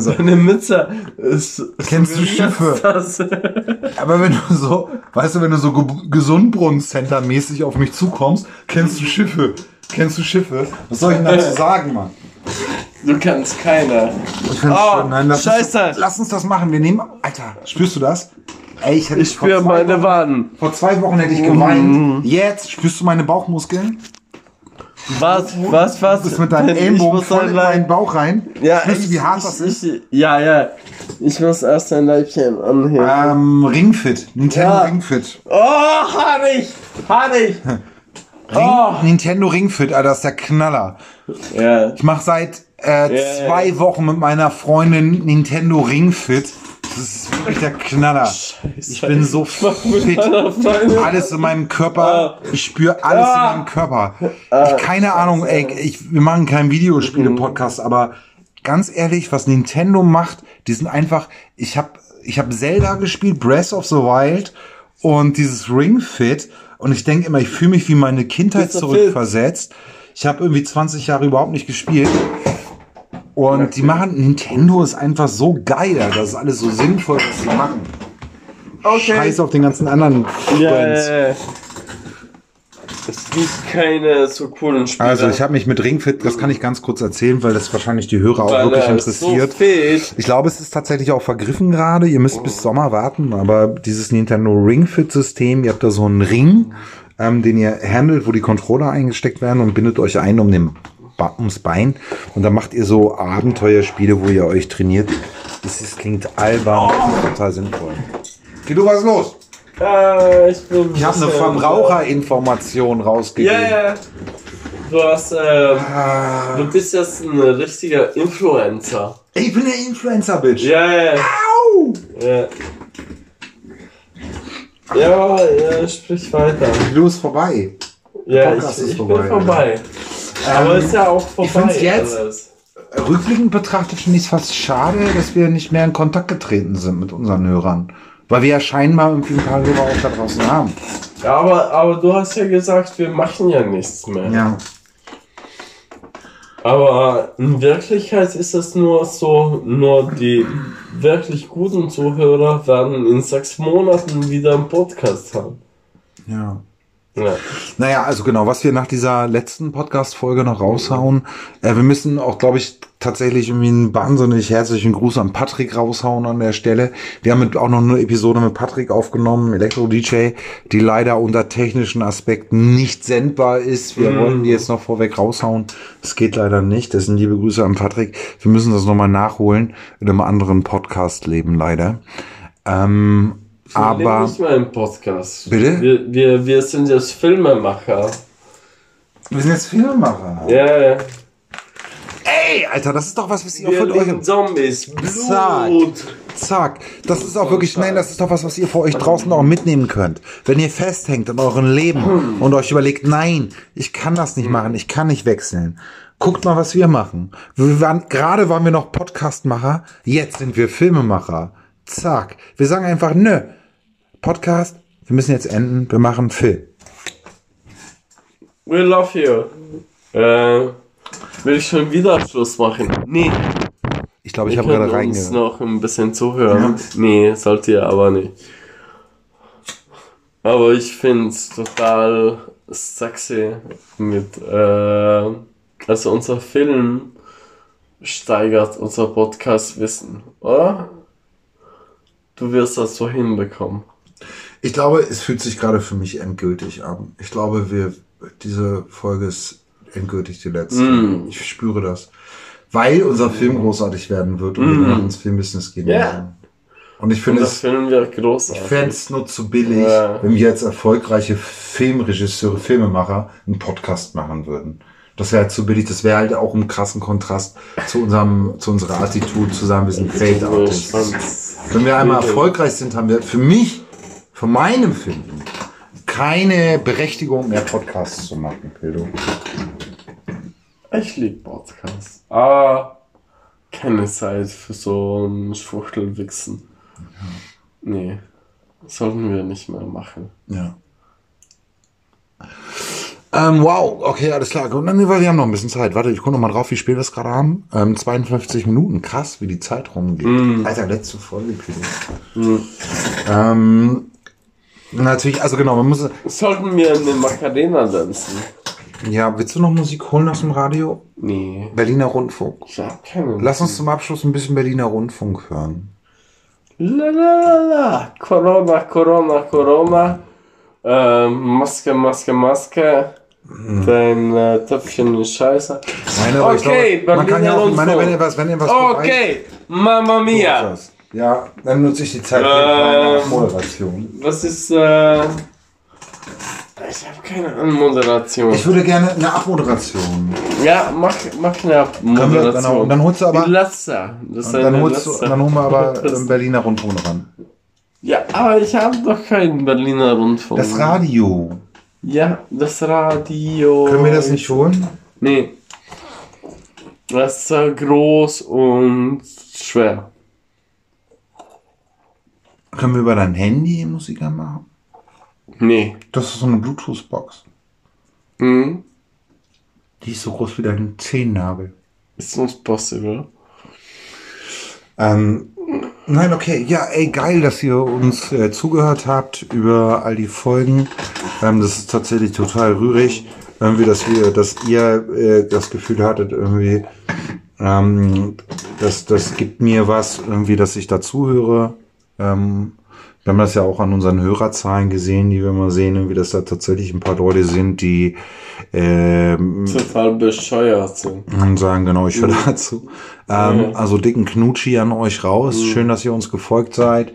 Speaker 2: so.
Speaker 3: Deine Mütze ist.
Speaker 2: Kennst du Schiffe?
Speaker 3: Das.
Speaker 2: Aber wenn du so, weißt du, wenn du so Ge Gesundbrunnen-Center-mäßig auf mich zukommst, kennst du Schiffe. Kennst du Schiffe? Was soll ich denn dazu sagen, Mann?
Speaker 3: Du kannst keiner.
Speaker 2: Ich find's
Speaker 3: Oh,
Speaker 2: schön. Nein, lass
Speaker 3: Scheiße.
Speaker 2: Uns, lass uns das machen. Wir nehmen. Alter, spürst du das? Ey, ich hätte
Speaker 3: Ich spüre meine
Speaker 2: Wochen-
Speaker 3: Waden.
Speaker 2: Vor zwei Wochen hätte ich
Speaker 3: Mhm.
Speaker 2: geweint. Jetzt spürst du meine Bauchmuskeln?
Speaker 3: Was, was, was?
Speaker 2: Du bist mit deinem
Speaker 3: Ich
Speaker 2: Ellenbogen voll in meinen Bauch rein.
Speaker 3: Ja,
Speaker 2: Spürst du, wie
Speaker 3: ich-
Speaker 2: hart
Speaker 3: ich,
Speaker 2: das ist?
Speaker 3: Ich, ja, ja. Ich muss erst ein Leibchen anheben.
Speaker 2: Ähm, Ringfit. Nintendo
Speaker 3: Ja.
Speaker 2: Ringfit.
Speaker 3: Oh, haarig! Haarig!
Speaker 2: Ring,
Speaker 3: Oh.
Speaker 2: Nintendo Ringfit, Alter, das ist der Knaller.
Speaker 3: Ja.
Speaker 2: Ich mache seit äh,
Speaker 3: Ja,
Speaker 2: zwei Wochen mit meiner Freundin Nintendo Ringfit. Das ist wirklich der Knaller. Ich bin so fit. Alles in meinem Körper. Ich spüre alles in meinem Körper. Ich, keine Ahnung, ey, ich, wir machen keinen Videospiele-Podcast, aber ganz ehrlich, was Nintendo macht, die sind einfach, ich habe ich hab Zelda gespielt, Breath of the Wild und dieses Ring Fit und ich denke immer, ich fühle mich wie meine Kindheit zurückversetzt. Ich habe irgendwie 20 Jahre überhaupt nicht gespielt. Und die machen, Nintendo ist einfach so geil, das ist alles so sinnvoll, was sie machen. Scheiß auf den ganzen anderen
Speaker 3: Ja, Es gibt keine so coolen Spiele.
Speaker 2: Also ich habe mich mit Ringfit, das kann ich ganz kurz erzählen, weil das wahrscheinlich die Hörer auch
Speaker 3: Weil
Speaker 2: wirklich
Speaker 3: er ist
Speaker 2: interessiert.
Speaker 3: So.
Speaker 2: Ich glaube, es ist tatsächlich auch vergriffen gerade. Ihr müsst bis Sommer warten, aber dieses Nintendo Ring Fit System, ihr habt da so einen Ring, ähm, den ihr handelt, wo die Controller eingesteckt werden und bindet euch ein um den ums Bein und dann macht ihr so Abenteuerspiele, wo ihr euch trainiert. Das ist, klingt albern, das ist total sinnvoll. Du was los?
Speaker 3: Äh, ich bin
Speaker 2: Ich habe eine Verbraucherinformation rausgegeben.
Speaker 3: Ja, ja. Du hast, ähm, du bist jetzt ein richtiger Influencer.
Speaker 2: Ich bin der Influencer-Bitch.
Speaker 3: Ja, ja. Ja. Ja, ja, sprich weiter.
Speaker 2: Du ist vorbei.
Speaker 3: Ja,
Speaker 2: Podcast
Speaker 3: ich,
Speaker 2: ist
Speaker 3: ich
Speaker 2: vorbei,
Speaker 3: bin vorbei. Aber ist ja auch vorbei.
Speaker 2: find's jetzt-
Speaker 3: alles.
Speaker 2: Rückblickend betrachtet finde ich es fast schade, dass wir nicht mehr in Kontakt getreten sind mit unseren Hörern. Weil wir ja scheinbar irgendwie ein paar Hörer auch da draußen haben.
Speaker 3: Ja, aber, aber du hast ja gesagt, wir machen ja nichts mehr.
Speaker 2: Ja.
Speaker 3: Aber in Wirklichkeit ist es nur so, nur die wirklich guten Zuhörer werden in sechs Monaten wieder einen Podcast haben.
Speaker 2: Ja.
Speaker 3: Ja.
Speaker 2: Naja, also genau, was wir nach dieser letzten Podcast-Folge noch raushauen, äh, wir müssen auch, glaube ich, tatsächlich irgendwie einen wahnsinnig herzlichen Gruß an Patrick raushauen an der Stelle. Wir haben mit, auch noch eine Episode mit Patrick aufgenommen, Elektro-DJ, die leider unter technischen Aspekten nicht sendbar ist. Wir wollten die jetzt noch vorweg raushauen. Es geht leider nicht. Das sind liebe Grüße an Patrick. Wir müssen das nochmal nachholen in einem anderen Podcast-Leben leider. Ähm, aber
Speaker 3: nicht mehr im Podcast.
Speaker 2: Bitte?
Speaker 3: Wir, wir, wir sind jetzt Filmemacher.
Speaker 2: wir sind jetzt Filmemacher.
Speaker 3: Ja, ja.
Speaker 2: Ey, Alter, das ist doch was, was ihr
Speaker 3: Wir
Speaker 2: von euch.
Speaker 3: Zombies.
Speaker 2: Zack.
Speaker 3: Blut.
Speaker 2: Zack. Das ist auch wirklich, nein, das ist doch was, was ihr für euch draußen auch mitnehmen könnt. Wenn ihr festhängt in eurem Leben und euch überlegt, nein, ich kann das nicht machen, ich kann nicht wechseln. Guckt mal, was wir machen. Wir waren, gerade waren wir noch Podcastmacher, jetzt sind wir Filmemacher. Zack. Wir sagen einfach, nö, Podcast, wir müssen jetzt enden, wir machen Film.
Speaker 3: We love you. Äh, will ich schon wieder Schluss machen? Nee.
Speaker 2: Ich glaube, ich
Speaker 3: Ich
Speaker 2: habe gerade
Speaker 3: habe uns
Speaker 2: reingehört.
Speaker 3: noch ein bisschen zuhören. Nee, sollt ihr aber nicht. Aber ich finde es total sexy mit, äh, also unser Film steigert unser Podcast-Wissen, oder? Du wirst das so hinbekommen.
Speaker 2: Ich glaube, es fühlt sich gerade für mich endgültig an. Ich glaube, wir, diese Folge ist endgültig die letzte.
Speaker 3: Mm.
Speaker 2: Ich spüre das. Weil unser Film großartig werden wird und wir nach ins Filmbusiness gehen
Speaker 3: Mm. Ja.
Speaker 2: werden. Und ich finde es, ich fände es nur zu billig,
Speaker 3: Ja.
Speaker 2: wenn wir als erfolgreiche Filmregisseure, Filmemacher einen Podcast machen würden. Das wäre halt zu billig. Das wäre halt auch ein krassen Kontrast zu unserem, zu unserer Attitude, zu sagen, wir sind Fade Artists. Wenn wir einmal erfolgreich sind, haben wir für mich, von meinem Finden, keine Berechtigung mehr Podcasts zu machen, Pildo.
Speaker 3: Ich liebe Podcasts. Aber keine Zeit für so ein Schwuchtelwichsen. Nee. Sollten wir nicht mehr machen.
Speaker 2: Ja. Ähm, wow, okay, alles klar. Und dann, wir haben noch ein bisschen Zeit. Warte, ich gucke noch mal drauf, wie spät wir es gerade haben. Ähm, 52 Minuten. Krass, wie die Zeit rumgeht. Alter, letzte Folge, Pildo. Ähm, natürlich, also genau, man muss.
Speaker 3: Sollten wir eine Macarena tanzen?
Speaker 2: Ja, willst du noch Musik holen aus dem Radio?
Speaker 3: Nee.
Speaker 2: Berliner Rundfunk.
Speaker 3: Ich hab keine.
Speaker 2: Lass uns zum Abschluss ein bisschen Berliner Rundfunk hören.
Speaker 3: La la la la. Corona, Corona, Corona. Ähm, Maske, Maske, Maske. Dein äh, Töpfchen ist scheiße.
Speaker 2: Nein, aber ich
Speaker 3: Okay,
Speaker 2: glaube, man kann ja auch, meine, wenn ihr was, wenn ihr was
Speaker 3: Okay, Mamma
Speaker 2: vorbei-
Speaker 3: Mia.
Speaker 2: Ja, dann nutze ich die Zeit für
Speaker 3: Ähm.
Speaker 2: eine Moderation.
Speaker 3: Was ist, äh. Ich habe keine Anmoderation.
Speaker 2: Ich würde gerne eine Abmoderation.
Speaker 3: Ja, mach, mach eine
Speaker 2: Können wir,
Speaker 3: Moderation.
Speaker 2: genau, und dann holst du aber,
Speaker 3: Die letzte. Das ist
Speaker 2: dann, holst du, dann holen wir aber Berliner Rundfunk ran.
Speaker 3: Ja, aber ich habe doch keinen Berliner Rundfunk.
Speaker 2: Das Radio.
Speaker 3: Ja, das Radio.
Speaker 2: Können wir das nicht holen?
Speaker 3: Nee. Das ist groß und schwer.
Speaker 2: Können wir über dein Handy Musik anmachen?
Speaker 3: Nee.
Speaker 2: Das ist so eine Bluetooth-Box.
Speaker 3: Hm?
Speaker 2: Die ist so groß wie dein Zehennagel.
Speaker 3: It's not possible.
Speaker 2: Ähm, nein, okay. Ja, ey, geil, dass ihr uns äh, zugehört habt über all die Folgen. Ähm, das ist tatsächlich total rührig. Irgendwie, dass wir, dass ihr äh, das Gefühl hattet, irgendwie, ähm, das, das gibt mir was, irgendwie, dass ich dazuhöre. Ähm, wir haben das ja auch an unseren Hörerzahlen gesehen, die wir mal sehen, irgendwie, dass da tatsächlich ein paar Leute sind, die ähm,
Speaker 3: Total bescheuert sind.
Speaker 2: und sagen, genau, ich höre dazu. Ähm, Also dicken Knutschi an euch raus. Schön, dass ihr uns gefolgt seid.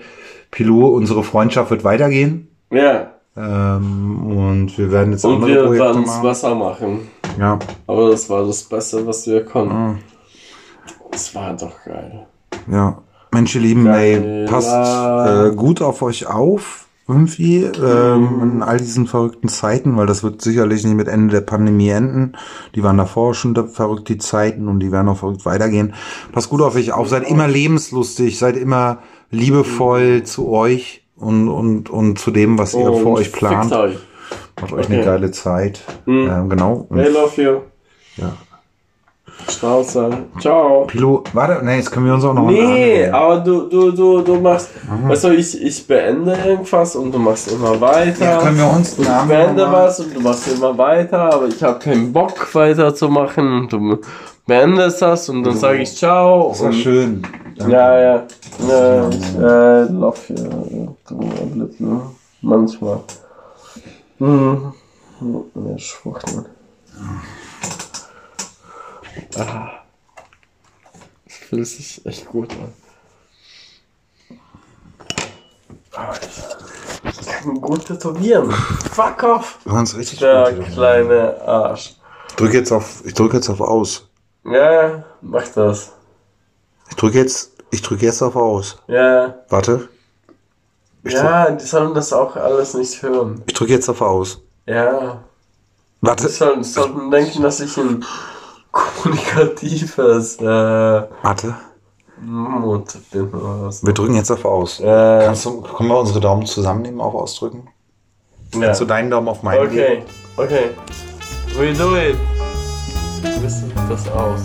Speaker 2: Pilou, unsere Freundschaft wird weitergehen.
Speaker 3: Ja.
Speaker 2: Ähm, und wir werden jetzt
Speaker 3: Und
Speaker 2: andere
Speaker 3: wir
Speaker 2: Projekte
Speaker 3: werden es besser machen.
Speaker 2: Ja,
Speaker 3: Aber das war das Beste, was wir konnten.
Speaker 2: Ah.
Speaker 3: Das war doch geil.
Speaker 2: ja. Mensch, ihr Lieben, ey, passt äh, gut auf euch auf. Irgendwie ähm, in all diesen verrückten Zeiten, weil das wird sicherlich nicht mit Ende der Pandemie enden. Die waren davor schon da verrückt, die Zeiten, und die werden auch verrückt weitergehen. Passt gut auf euch auf, seid immer lebenslustig, seid immer liebevoll zu euch und, und, und zu dem, was ihr
Speaker 3: Und
Speaker 2: vor euch plant.
Speaker 3: euch.
Speaker 2: Macht euch eine
Speaker 3: Okay.
Speaker 2: geile Zeit.
Speaker 3: Mhm.
Speaker 2: Ähm, genau.
Speaker 3: I love you.
Speaker 2: ja.
Speaker 3: Schnauze. Ciao.
Speaker 2: Pilo, warte, nee, jetzt können wir uns auch noch
Speaker 3: Nee, aber du, du, du, du machst, weißt du, ich, ich beende irgendwas und du machst immer weiter.
Speaker 2: Ja, können wir uns einen
Speaker 3: ich beende
Speaker 2: mal-
Speaker 3: was und du machst immer weiter, aber ich habe keinen Bock weiterzumachen und du beendest das und dann sage ich ciao.
Speaker 2: Das war
Speaker 3: und
Speaker 2: schön. Danke.
Speaker 3: Ja, ja. ja ich äh, you. Du Lippen. Manchmal. Hm. Ja, Schwuchteln. Ah. Das fühlt sich echt gut an. Ich- Ich kann gut tätowieren. Fuck off.
Speaker 2: Du kannst richtig
Speaker 3: Der
Speaker 2: gut.
Speaker 3: kleine Arsch.
Speaker 2: Ich drücke jetzt auf, ich drücke jetzt auf aus.
Speaker 3: Ja, mach das.
Speaker 2: Ich drücke jetzt, ich drücke jetzt auf aus.
Speaker 3: Ja.
Speaker 2: Warte. Ich, drück,
Speaker 3: Ja, die sollen das auch alles nicht hören.
Speaker 2: ich drücke jetzt auf aus.
Speaker 3: Ja.
Speaker 2: Warte.
Speaker 3: Die sollten, sollten denken, dass ich ein kommunikatives äh,
Speaker 2: Warte.
Speaker 3: Mut bin oder was.
Speaker 2: Wir drücken jetzt auf aus.
Speaker 3: Äh,
Speaker 2: Kannst du, können wir unsere Daumen zusammennehmen auf ausdrücken?
Speaker 3: ja.
Speaker 2: Kannst du deinen Daumen auf meinen
Speaker 3: Okay, okay. We do it. Wie sieht das aus?